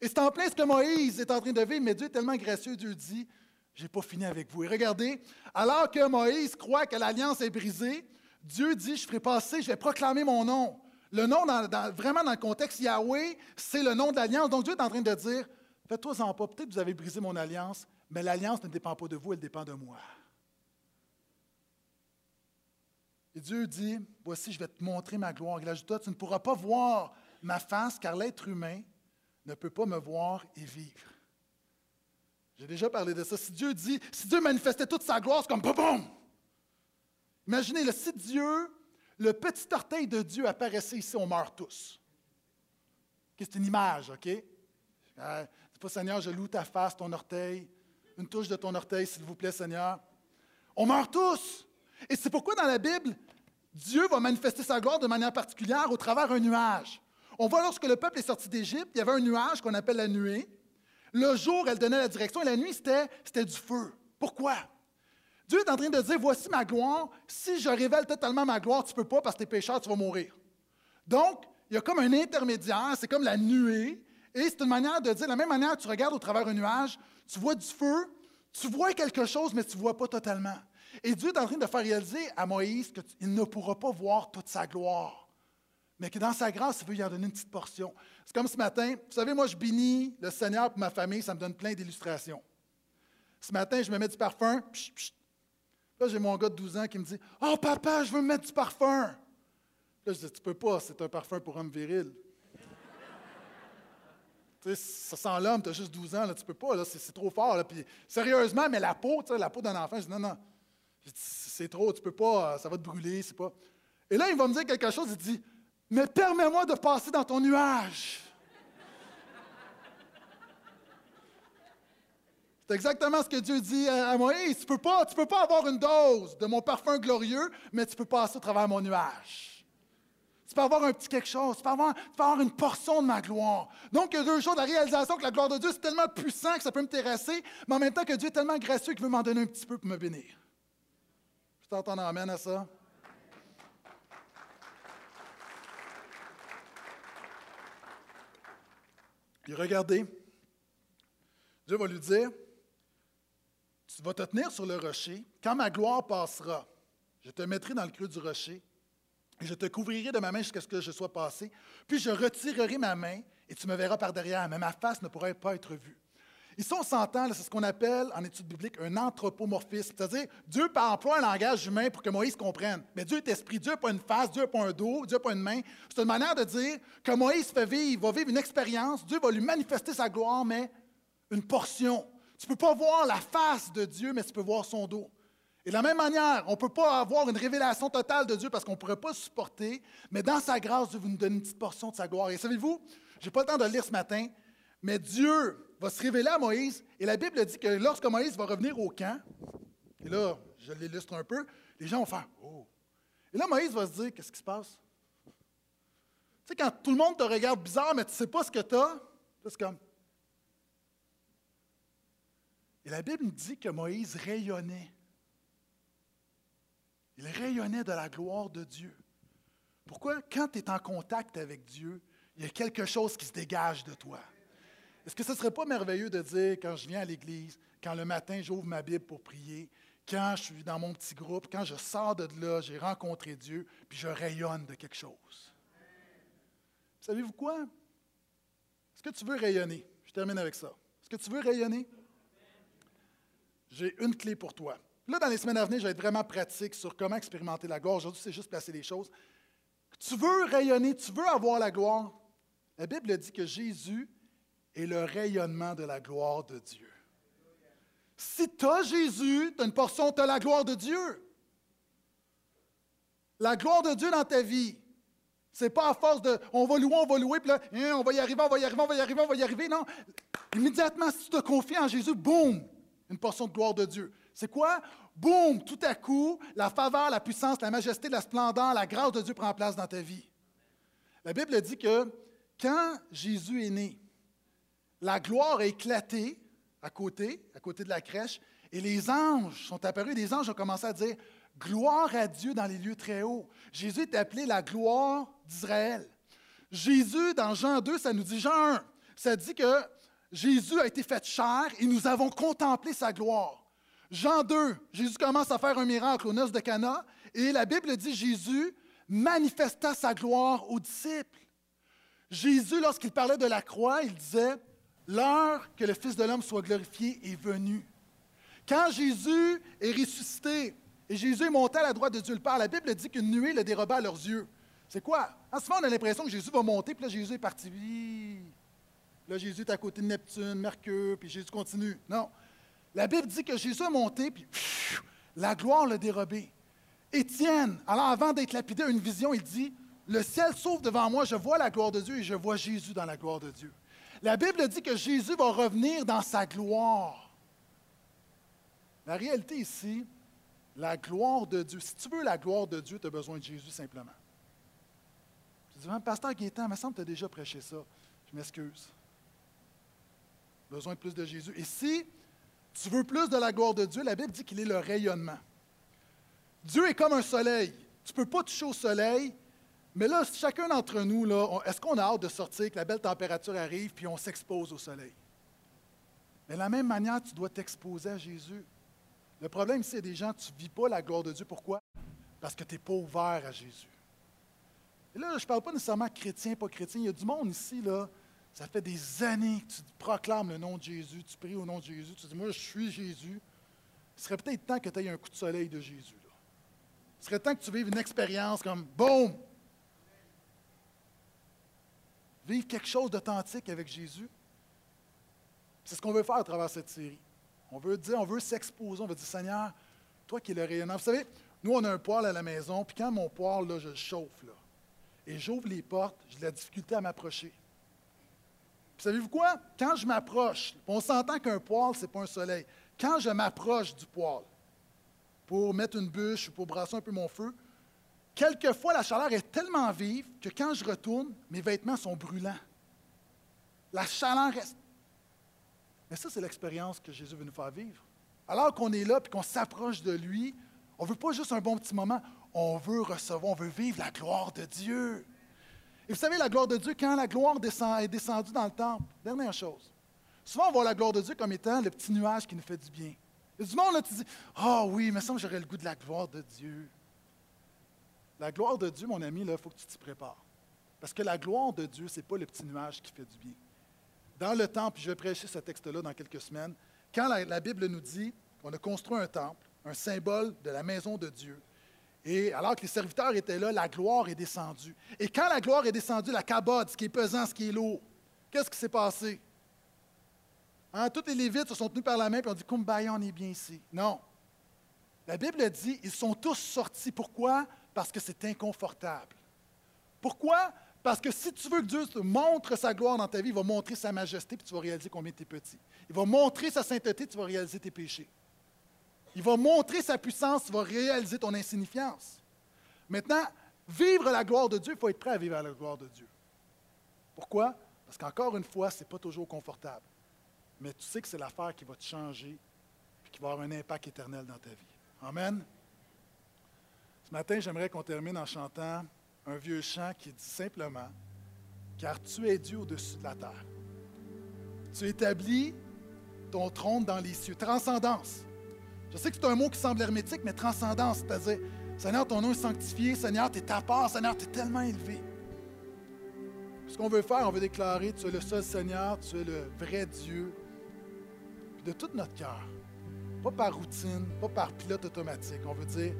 Et c'est en plein ce que Moïse est en train de vivre, mais Dieu est tellement gracieux, Dieu dit, je n'ai pas fini avec vous. Et regardez, alors que Moïse croit que l'alliance est brisée, Dieu dit, je ferai passer, je vais proclamer mon nom. Le nom, vraiment dans le contexte Yahweh, c'est le nom de l'alliance. Donc Dieu est en train de dire, faites-toi-en pas, peut-être que vous avez brisé mon alliance, mais l'alliance ne dépend pas de vous, elle dépend de moi. Et Dieu dit, voici, je vais te montrer ma gloire. Il ajoute, tu ne pourras pas voir ma face, car l'être humain ne peut pas me voir et vivre. J'ai déjà parlé de ça. Si Dieu dit, si Dieu manifestait toute sa gloire, c'est comme boum, Imaginez, si Dieu, le petit orteil de Dieu apparaissait ici, on meurt tous. c'est une image, OK? Euh, pas, Seigneur, je loue ta face, ton orteil. Une touche de ton orteil, s'il vous plaît, Seigneur. On meurt tous. Et c'est pourquoi dans la Bible, Dieu va manifester sa gloire de manière particulière au travers d'un nuage. On voit lorsque le peuple est sorti d'Égypte, il y avait un nuage qu'on appelle la nuée. Le jour, elle donnait la direction et la nuit, c'était du feu. Pourquoi? Dieu est en train de dire, voici ma gloire. Si je révèle totalement ma gloire, tu ne peux pas parce que tu es pécheur, tu vas mourir. Donc, il y a comme un intermédiaire, c'est comme la nuée. Et c'est une manière de dire, la même manière que tu regardes au travers un nuage, tu vois du feu, tu vois quelque chose, mais tu ne vois pas totalement. Et Dieu est en train de faire réaliser à Moïse qu'il ne pourra pas voir toute sa gloire, mais que dans sa grâce, il veut y en donner une petite portion. C'est comme ce matin, vous savez, moi, je bénis le Seigneur pour ma famille, ça me donne plein d'illustrations. Ce matin, je me mets du parfum, Là, j'ai mon gars de 12 ans qui me dit Oh, papa, je veux me mettre du parfum. Là, je dis Tu peux pas, c'est un parfum pour homme viril. tu sais, ça sent l'homme, tu as juste 12 ans, là, tu peux pas, là, c'est, trop fort. Puis, sérieusement, mais la peau, tu sais, la peau d'un enfant, je dis Non, non, c'est trop, tu peux pas, ça va te brûler, c'est pas. Et là, il va me dire quelque chose, il dit Mais permets-moi de passer dans ton nuage. C'est exactement ce que Dieu dit à Moïse. Tu peux, pas, peux pas avoir une dose de mon parfum glorieux, mais tu peux passer au travers de mon nuage. Tu peux avoir un petit quelque chose, tu peux, avoir, tu peux avoir une portion de ma gloire. Donc, il y a deux choses. La réalisation que la gloire de Dieu, c'est tellement puissant que ça peut me terrasser, mais en même temps que Dieu est tellement gracieux qu'il veut m'en donner un petit peu pour me bénir. T'entends amène à ça. Puis regardez, Dieu va lui dire, tu vas te tenir sur le rocher. Quand ma gloire passera, je te mettrai dans le creux du rocher et je te couvrirai de ma main jusqu'à ce que je sois passé. Puis je retirerai ma main et tu me verras par derrière, mais ma face ne pourra pas être vue. Ici, on s'entend, c'est ce qu'on appelle en étude biblique un anthropomorphisme, c'est-à-dire Dieu emploie un langage humain pour que Moïse comprenne. Mais Dieu est esprit, Dieu n'a pas une face, Dieu n'a pas un dos, Dieu n'a pas une main. C'est une manière de dire que Moïse fait vivre, va vivre une expérience, Dieu va lui manifester sa gloire, mais une portion. Tu ne peux pas voir la face de Dieu, mais tu peux voir son dos. Et de la même manière, on ne peut pas avoir une révélation totale de Dieu parce qu'on ne pourrait pas supporter, mais dans sa grâce, Dieu nous donne une petite portion de sa gloire. Et savez-vous, je n'ai pas le temps de le lire ce matin, mais Dieu va se révéler à Moïse, et la Bible dit que lorsque Moïse va revenir au camp, et là, je l'illustre un peu, les gens vont faire Oh! Et là, Moïse va se dire Qu'est-ce qui se passe? Tu sais, quand tout le monde te regarde bizarre, mais tu ne sais pas ce que tu as, c'est comme et la Bible dit que Moïse rayonnait. Il rayonnait de la gloire de Dieu. Pourquoi? Quand tu es en contact avec Dieu, il y a quelque chose qui se dégage de toi. Est-ce que ce ne serait pas merveilleux de dire, quand je viens à l'Église, quand le matin j'ouvre ma Bible pour prier, quand je suis dans mon petit groupe, quand je sors de là, j'ai rencontré Dieu, puis je rayonne de quelque chose? Savez-vous quoi? Est-ce que tu veux rayonner? Je termine avec ça. Est-ce que tu veux rayonner? J'ai une clé pour toi. Là, dans les semaines à venir, je vais être vraiment pratique sur comment expérimenter la gloire. Aujourd'hui, c'est juste placer les choses. Tu veux rayonner, tu veux avoir la gloire. La Bible dit que Jésus est le rayonnement de la gloire de Dieu. Si tu as Jésus, tu as une portion, tu as la gloire de Dieu. La gloire de Dieu dans ta vie. C'est pas à force de on va louer, on va louer, puis là, hein, on va y arriver, on va y arriver, on va y arriver, on va y arriver. Non. Immédiatement, si tu te confies en Jésus, boum, une portion de gloire de Dieu. C'est quoi? Boum, tout à coup, la faveur, la puissance, la majesté, la splendeur, la grâce de Dieu prend place dans ta vie. La Bible dit que quand Jésus est né, la gloire a éclaté à côté, à côté de la crèche, et les anges sont apparus. Les anges ont commencé à dire Gloire à Dieu dans les lieux très hauts. Jésus est appelé la gloire d'Israël. Jésus, dans Jean 2, ça nous dit Jean 1, ça dit que Jésus a été fait chair et nous avons contemplé sa gloire. Jean 2, Jésus commence à faire un miracle aux noces de Cana et la Bible dit Jésus manifesta sa gloire aux disciples. Jésus, lorsqu'il parlait de la croix, il disait L'heure que le Fils de l'homme soit glorifié est venue. Quand Jésus est ressuscité et Jésus est monté à la droite de Dieu le Père, la Bible dit qu'une nuée le déroba à leurs yeux. C'est quoi? En ce moment, on a l'impression que Jésus va monter, puis là, Jésus est parti. Là, Jésus est à côté de Neptune, Mercure, puis Jésus continue. Non. La Bible dit que Jésus est monté, puis la gloire l'a dérobé. Étienne, alors avant d'être lapidé, a une vision, il dit Le ciel s'ouvre devant moi, je vois la gloire de Dieu et je vois Jésus dans la gloire de Dieu. La Bible dit que Jésus va revenir dans sa gloire. La réalité ici, la gloire de Dieu. Si tu veux la gloire de Dieu, tu as besoin de Jésus simplement. Je dis, hein, Pasteur Gaétan, il me semble que tu as déjà prêché ça. Je m'excuse. Besoin de plus de Jésus. Et si tu veux plus de la gloire de Dieu, la Bible dit qu'il est le rayonnement. Dieu est comme un soleil. Tu ne peux pas toucher au soleil, mais là, chacun d'entre nous, est-ce qu'on a hâte de sortir, que la belle température arrive, puis on s'expose au soleil? Mais de la même manière, tu dois t'exposer à Jésus. Le problème, c'est des gens, tu ne vis pas la gloire de Dieu. Pourquoi? Parce que tu n'es pas ouvert à Jésus. Et là, je ne parle pas nécessairement chrétien, pas chrétien. Il y a du monde ici, là, ça fait des années que tu proclames le nom de Jésus, tu pries au nom de Jésus, tu dis, moi, je suis Jésus. Il serait peut-être temps que tu aies un coup de soleil de Jésus. Là. Il serait temps que tu vives une expérience comme, boum, vivre quelque chose d'authentique avec Jésus. C'est ce qu'on veut faire à travers cette série. On veut dire, on veut s'exposer, on veut dire, Seigneur, toi qui es le rayonnant. Vous savez, nous, on a un poêle à la maison, puis quand mon poêle, je le chauffe, et j'ouvre les portes, j'ai de la difficulté à m'approcher. Savez-vous quoi? Quand je m'approche, on s'entend qu'un poêle, ce n'est pas un soleil. Quand je m'approche du poêle pour mettre une bûche ou pour brasser un peu mon feu, Quelquefois, la chaleur est tellement vive que quand je retourne, mes vêtements sont brûlants. La chaleur reste. Mais ça, c'est l'expérience que Jésus veut nous faire vivre. Alors qu'on est là et qu'on s'approche de lui, on ne veut pas juste un bon petit moment, on veut recevoir, on veut vivre la gloire de Dieu. Et vous savez, la gloire de Dieu, quand la gloire est descendue dans le temple, dernière chose. Souvent, on voit la gloire de Dieu comme étant le petit nuage qui nous fait du bien. Et du monde, là, tu dis Ah oh, oui, mais ça, j'aurais le goût de la gloire de Dieu. La gloire de Dieu, mon ami, il faut que tu t'y prépares. Parce que la gloire de Dieu, ce n'est pas le petit nuage qui fait du bien. Dans le temple, je vais prêcher ce texte-là dans quelques semaines, quand la, Bible nous dit qu'on a construit un temple, un symbole de la maison de Dieu, et alors que les serviteurs étaient là, la gloire est descendue. Et quand la gloire est descendue, la cabode, ce qui est pesant, ce qui est lourd, qu'est-ce qui s'est passé? Hein, tous les Lévites se sont tenus par la main et ont dit Kumbaya, on est bien ici. Non. La Bible dit ils sont tous sortis. Pourquoi? Parce que c'est inconfortable. Pourquoi? Parce que si tu veux que Dieu te montre sa gloire dans ta vie, il va montrer sa majesté, puis tu vas réaliser combien tu es petit. Il va montrer sa sainteté, tu vas réaliser tes péchés. Il va montrer sa puissance, tu vas réaliser ton insignifiance. Maintenant, vivre la gloire de Dieu, il faut être prêt à vivre la gloire de Dieu. Pourquoi? Parce qu'encore une fois, ce n'est pas toujours confortable. Mais tu sais que c'est l'affaire qui va te changer et qui va avoir un impact éternel dans ta vie. Amen? Ce matin, j'aimerais qu'on termine en chantant un vieux chant qui dit simplement Car tu es Dieu au-dessus de la terre. Tu établis ton trône dans les cieux. Transcendance. Je sais que c'est un mot qui semble hermétique, mais transcendance, c'est-à-dire Seigneur, ton nom est sanctifié. Seigneur, tu es ta part. Seigneur, tu es tellement élevé. Ce qu'on veut faire, on veut déclarer, tu es le seul Seigneur, tu es le vrai Dieu, de tout notre cœur. Pas par routine, pas par pilote automatique. On veut dire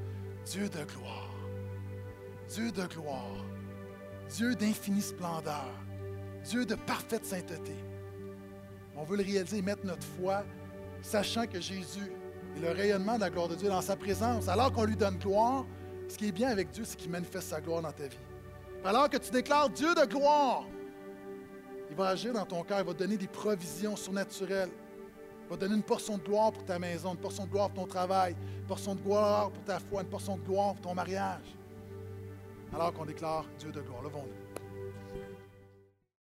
Dieu de gloire, Dieu de gloire, Dieu d'infinie splendeur, Dieu de parfaite sainteté. On veut le réaliser et mettre notre foi, sachant que Jésus est le rayonnement de la gloire de Dieu dans sa présence. Alors qu'on lui donne gloire, ce qui est bien avec Dieu, c'est qu'il manifeste sa gloire dans ta vie. Alors que tu déclares Dieu de gloire, il va agir dans ton cœur, il va te donner des provisions surnaturelles. Va donner une portion de gloire pour ta maison, une portion de gloire pour ton travail, une portion de gloire pour ta foi, une portion de gloire pour ton mariage. Alors qu'on déclare Dieu de gloire. Levons-nous.